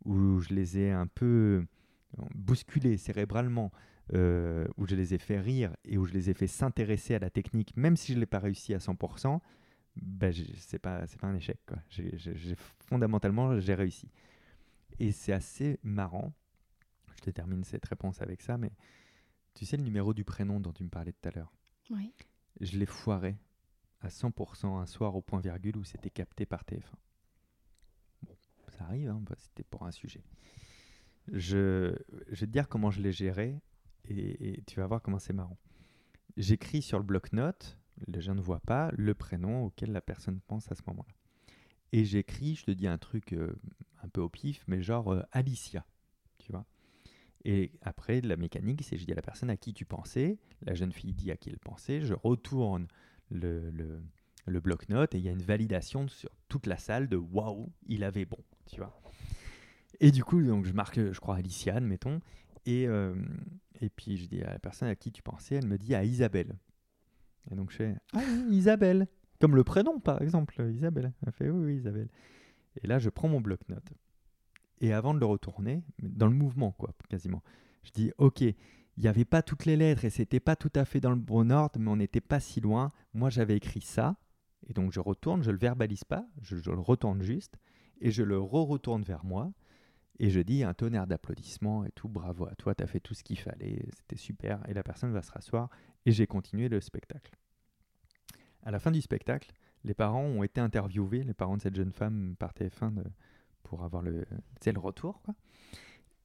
où je les ai un peu bousculés cérébralement, euh, où je les ai fait rire et où je les ai fait s'intéresser à la technique, même si je ne l'ai pas réussi à 100%, ben, c'est pas, pas un échec. Quoi. fondamentalement, j'ai réussi. Et c'est assez marrant. Je te termine cette réponse avec ça, mais tu sais le numéro du prénom dont tu me parlais tout à l'heure? Oui. Je l'ai foiré à 100% un soir au point virgule où c'était capté par TF1. Bon, ça arrive, hein, bah, c'était pour un sujet. Je, vais te dire comment je l'ai géré et, tu vas voir comment c'est marrant. J'écris sur le bloc-notes, les gens ne voient pas, le prénom auquel la personne pense à ce moment-là. Et j'écris, je te dis un truc euh, un peu au pif, mais genre euh, Alicia, tu vois. Et après, la mécanique, c'est je dis à la personne à qui tu pensais, la jeune fille dit à qui elle pensait, je retourne le, le, le bloc-notes et il y a une validation sur toute la salle de waouh, il avait bon, tu vois. Et du coup, donc je marque, je crois, Alicia, mettons, et, euh, et puis je dis à la personne à qui tu pensais, elle me dit à Isabelle. Et donc je fais Ah, Isabelle. Comme le prénom, par exemple, Isabelle. Elle fait Oui, oui, Isabelle. Et là, je prends mon bloc-notes. Et avant de le retourner, dans le mouvement, quoi, quasiment, je dis Ok, il n'y avait pas toutes les lettres et c'était pas tout à fait dans le bon ordre, mais on n'était pas si loin. Moi, j'avais écrit ça. Et donc, je retourne, je le verbalise pas, je, le retourne juste, et je le re-retourne vers moi. Et je dis un tonnerre d'applaudissements et tout, bravo à toi, tu as fait tout ce qu'il fallait, c'était super. Et la personne va se rasseoir et j'ai continué le spectacle. À la fin du spectacle, les parents ont été interviewés, les parents de cette jeune femme par TF1 de, pour avoir le, le retour.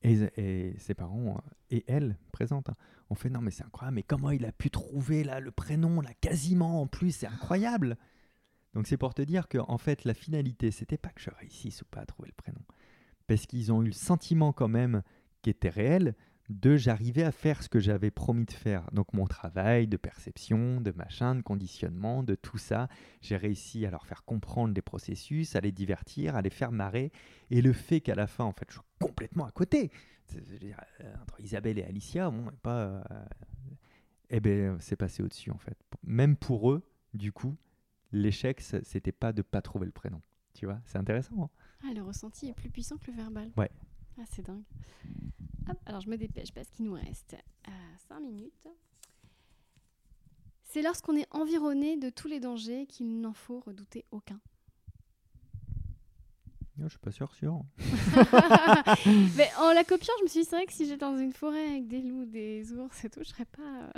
Et, ses parents et elle, présente, hein, ont fait non mais c'est incroyable, mais comment il a pu trouver là le prénom, là quasiment en plus, c'est incroyable. Donc c'est pour te dire que en fait la finalité, c'était pas que je réussisse ou pas à trouver le prénom parce qu'ils ont eu le sentiment quand même qui était réel de j'arrivais à faire ce que j'avais promis de faire. Donc mon travail de perception, de machin, de conditionnement, de tout ça, j'ai réussi à leur faire comprendre les processus, à les divertir, à les faire marrer. Et le fait qu'à la fin, en fait, je suis complètement à côté. Dire, euh, entre Isabelle et Alicia, bon, pas... Euh, eh ben, c'est passé au-dessus, en fait. Même pour eux, du coup, l'échec, c'était pas de pas trouver le prénom. Tu vois, c'est intéressant. Hein ah, le ressenti est plus puissant que le verbal. Ouais. Ah, c'est dingue. Hop, alors je me dépêche parce qu'il nous reste 5 euh, minutes. C'est lorsqu'on est environné de tous les dangers qu'il n'en faut redouter aucun. Je suis pas sûr, sûr. Mais en la copiant, je me suis dit, c'est vrai que si j'étais dans une forêt avec des loups, des ours et tout, je serais pas.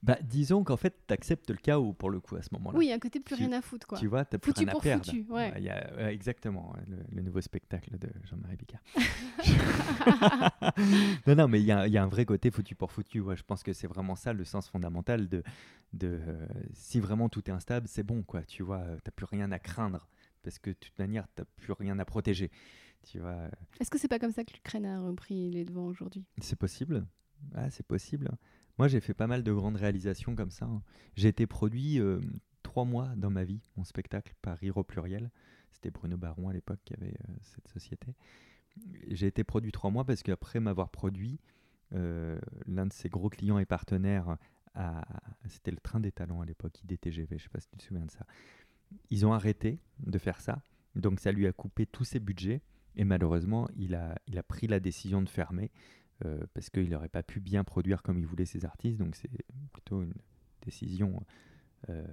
Euh, bah, disons qu'en fait, tu acceptes le chaos pour le coup à ce moment-là. Oui, un côté plus rien à foutre. Quoi. Tu vois, tu plus rien à perdre. Foutu, ouais. y a, exactement, le, nouveau spectacle de Jean-Marie Picard. non, non, mais il y, y, a un vrai côté foutu pour foutu. Ouais. Je pense que c'est vraiment ça le sens fondamental de, de euh, si vraiment tout est instable, c'est bon, quoi. Tu vois, tu n'as plus rien à craindre parce que de toute manière, tu n'as plus rien à protéger. Tu vois. Est-ce que c'est pas comme ça que l'Ukraine a repris les devants aujourd'hui? C'est possible. Ah, c'est possible. Moi, j'ai fait pas mal de grandes réalisations comme ça. Hein. J'ai été produit euh, trois mois dans ma vie, mon spectacle par Rire au pluriel. C'était Bruno Baron à l'époque qui avait euh, cette société. J'ai été produit trois mois parce qu'après m'avoir produit, euh, l'un de ses gros clients et partenaires, c'était le train des talents à l'époque, IDTGV, je ne sais pas si tu te souviens de ça. Ils ont arrêté de faire ça, donc ça lui a coupé tous ses budgets et malheureusement, il a, il a pris la décision de fermer. Euh, parce qu'il n'aurait pas pu bien produire comme il voulait ses artistes. Donc c'est plutôt une décision euh,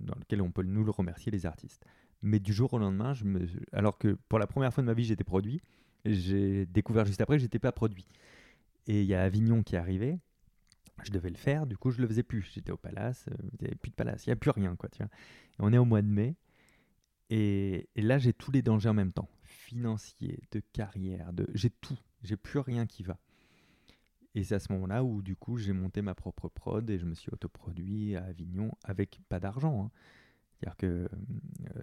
dans laquelle on peut nous le remercier les artistes. Mais du jour au lendemain, alors que pour la première fois de ma vie j'étais produit, j'ai découvert juste après que j'étais pas produit. Et il y a Avignon qui est arrivé, je devais le faire, du coup je le faisais plus. J'étais au palace, euh, il n'y avait plus de palace, il n'y a plus rien quoi. Tu vois. Et on est au mois de mai, et, et là j'ai tous les dangers en même temps, financier, de carrière, de j'ai tout j'ai plus rien qui va. Et c'est à ce moment-là où, du coup, j'ai monté ma propre prod et je me suis autoproduit à Avignon avec pas d'argent. Hein. C'est-à-dire que euh,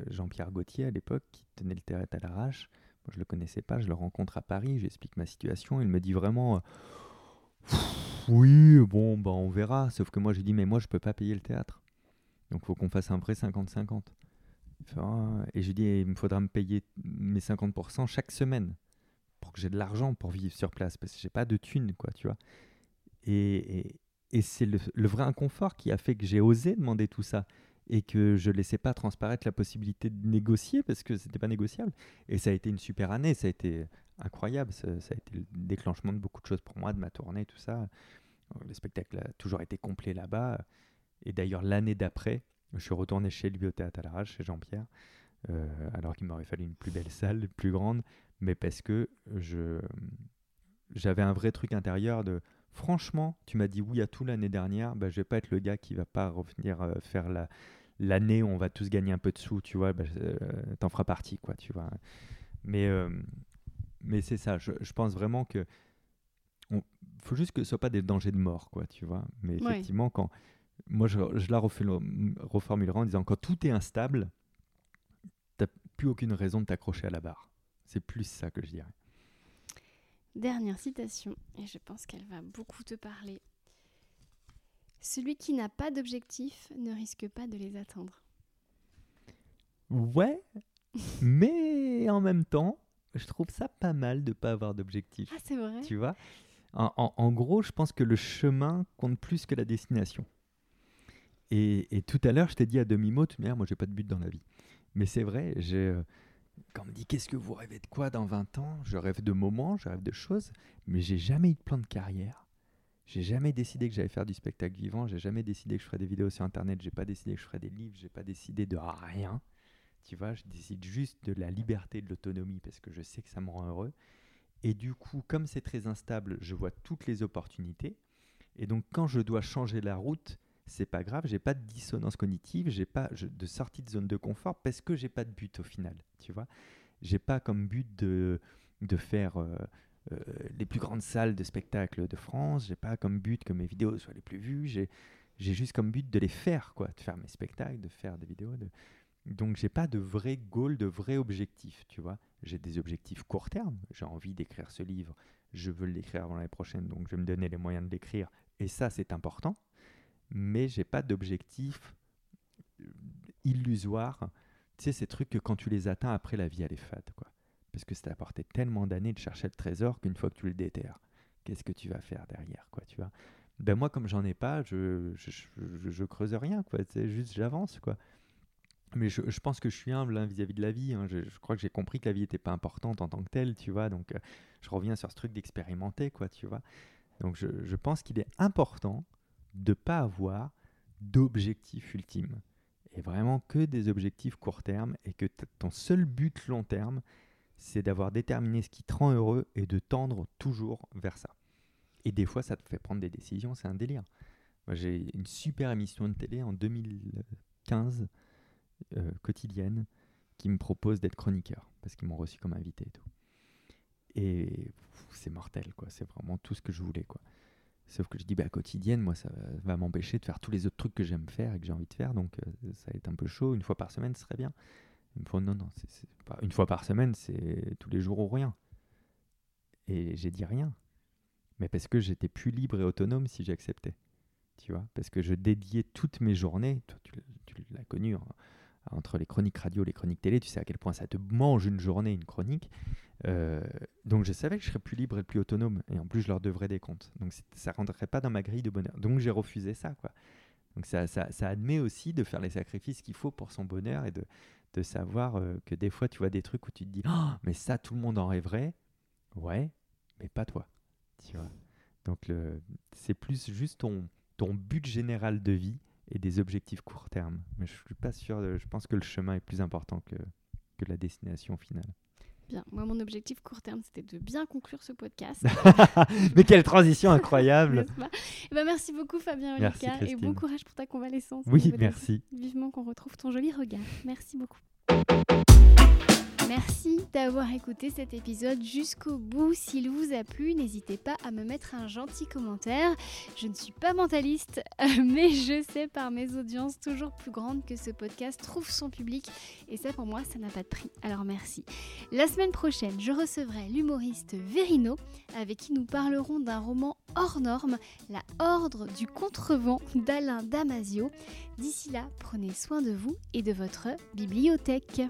Jean-Pierre Gauthier, à l'époque, qui tenait le théâtre à l'arrache, moi, je le connaissais pas, je le rencontre à Paris, j'explique ma situation, il me dit vraiment euh, Oui, bon, bah, on verra. Sauf que moi, j'ai dit Mais moi, je peux pas payer le théâtre. Donc, faut qu'on fasse un vrai 50-50. Et je lui dis Il me faudra me payer mes 50% chaque semaine que j'ai de l'argent pour vivre sur place, parce que j'ai pas de thunes, quoi, tu vois. Et, et, c'est le, vrai inconfort qui a fait que j'ai osé demander tout ça et que je laissais pas transparaître la possibilité de négocier parce que c'était pas négociable. Et ça a été une super année, ça a été incroyable, ça, a été le déclenchement de beaucoup de choses pour moi, de ma tournée, tout ça. Le spectacle a toujours été complet là-bas. Et d'ailleurs, l'année d'après, je suis retourné chez lui au théâtre à l'arrache, chez Jean-Pierre, euh, alors qu'il m'aurait fallu une plus belle salle, plus grande mais parce que je j'avais un vrai truc intérieur de franchement, tu m'as dit oui à tout l'année dernière, bah, je vais pas être le gars qui va pas revenir euh, faire la l'année où on va tous gagner un peu de sous, tu vois, bah, euh, t'en feras partie, quoi, tu vois. Mais, euh, mais c'est ça, je, je, pense vraiment que on, faut juste que ce soit pas des dangers de mort, quoi, tu vois. Mais effectivement, quand moi je, je la reformulerai en disant quand tout est instable, t'as plus aucune raison de t'accrocher à la barre. C'est plus ça que je dirais. Dernière citation, et je pense qu'elle va beaucoup te parler. Celui qui n'a pas d'objectif ne risque pas de les atteindre. Ouais, mais en même temps, je trouve ça pas mal de pas avoir d'objectif. Ah, c'est vrai? Tu vois? En, en, gros, je pense que le chemin compte plus que la destination. Et, tout à l'heure, je t'ai dit à demi-mot, de manière, moi, j'ai pas de but dans la vie. Mais c'est vrai, j'ai. Quand on me dit qu'est-ce que vous rêvez de quoi dans 20 ans? Je rêve de moments, je rêve de choses, mais j'ai jamais eu de plan de carrière. J'ai jamais décidé que j'allais faire du spectacle vivant, j'ai jamais décidé que je ferais des vidéos sur internet, j'ai pas décidé que je ferais des livres, j'ai pas décidé de rien. Tu vois, je décide juste de la liberté, de l'autonomie parce que je sais que ça me rend heureux. Et du coup, comme c'est très instable, je vois toutes les opportunités. Et donc, quand je dois changer la route, c'est pas grave, j'ai pas de dissonance cognitive, j'ai pas de sortie de zone de confort parce que j'ai pas de but au final, tu vois. J'ai pas comme but de, de faire euh, euh, les plus grandes salles de spectacle de France, j'ai pas comme but que mes vidéos soient les plus vues, j'ai j'ai juste comme but de les faire quoi, de faire mes spectacles, de faire des vidéos de donc j'ai pas de vrai goal, de vrai objectif, tu vois. J'ai des objectifs court terme, j'ai envie d'écrire ce livre, je veux l'écrire avant l'année prochaine, donc je vais me donner les moyens de l'écrire et ça c'est important mais j'ai pas d'objectif euh, illusoire. Tu sais, ces trucs que quand tu les atteins, après la vie, elle est fade, quoi. Parce que ça t'a apporté tellement d'années de chercher le trésor qu'une fois que tu le déterres, qu'est-ce que tu vas faire derrière, quoi, tu vois Ben moi, comme j'en ai pas, je je, je, creuse rien. C'est juste, j'avance, quoi. Mais je, je, pense que je suis humble hein, vis-à-vis de la vie. Hein. Je, crois que j'ai compris que la vie n'était pas importante en tant que telle, tu vois. Donc, euh, je reviens sur ce truc d'expérimenter, quoi, tu vois. Donc, je, je pense qu'il est important de ne pas avoir d'objectif ultime. Et vraiment que des objectifs court terme et que ton seul but long terme, c'est d'avoir déterminé ce qui te rend heureux et de tendre toujours vers ça. Et des fois, ça te fait prendre des décisions, c'est un délire. J'ai une super émission de télé en 2015, euh, quotidienne, qui me propose d'être chroniqueur, parce qu'ils m'ont reçu comme invité et tout. Et c'est mortel, quoi. C'est vraiment tout ce que je voulais, quoi. Sauf que je dis, bah, quotidienne, moi, ça va m'empêcher de faire tous les autres trucs que j'aime faire et que j'ai envie de faire. Donc, euh, ça va être un peu chaud. Une fois par semaine, ce serait bien. Une fois, non, non, une fois par semaine, c'est tous les jours ou rien. Et j'ai dit rien. Mais parce que j'étais plus libre et autonome si j'acceptais. Tu vois? Parce que je dédiais toutes mes journées, toi, tu, l'as connu, hein, entre les chroniques radio, les chroniques télé, tu sais à quel point ça te mange une journée, une chronique. Euh, donc je savais que je serais plus libre et plus autonome. Et en plus, je leur devrais des comptes. Donc ça ne rentrerait pas dans ma grille de bonheur. Donc j'ai refusé ça. quoi. Donc ça, ça, admet aussi de faire les sacrifices qu'il faut pour son bonheur et de, de savoir euh, que des fois, tu vois des trucs où tu te dis oh, mais ça, tout le monde en rêverait. Ouais, mais pas toi. Donc c'est plus juste ton, ton but général de vie et des objectifs court terme. Mais je suis pas sûr, je pense que le chemin est plus important que, que la destination finale. Bien, moi mon objectif court terme c'était de bien conclure ce podcast. Mais quelle transition incroyable eh ben, Merci beaucoup Fabien Olika et bon courage pour ta convalescence. Oui, merci. Vivement qu'on retrouve ton joli regard. Merci beaucoup. Merci d'avoir écouté cet épisode jusqu'au bout. S'il vous a plu, n'hésitez pas à me mettre un gentil commentaire. Je ne suis pas mentaliste, mais je sais par mes audiences toujours plus grandes que ce podcast trouve son public. Et ça, pour moi, ça n'a pas de prix. Alors merci. La semaine prochaine, je recevrai l'humoriste Verino, avec qui nous parlerons d'un roman hors norme, La Ordre du Contrevent d'Alain Damasio. D'ici là, prenez soin de vous et de votre bibliothèque.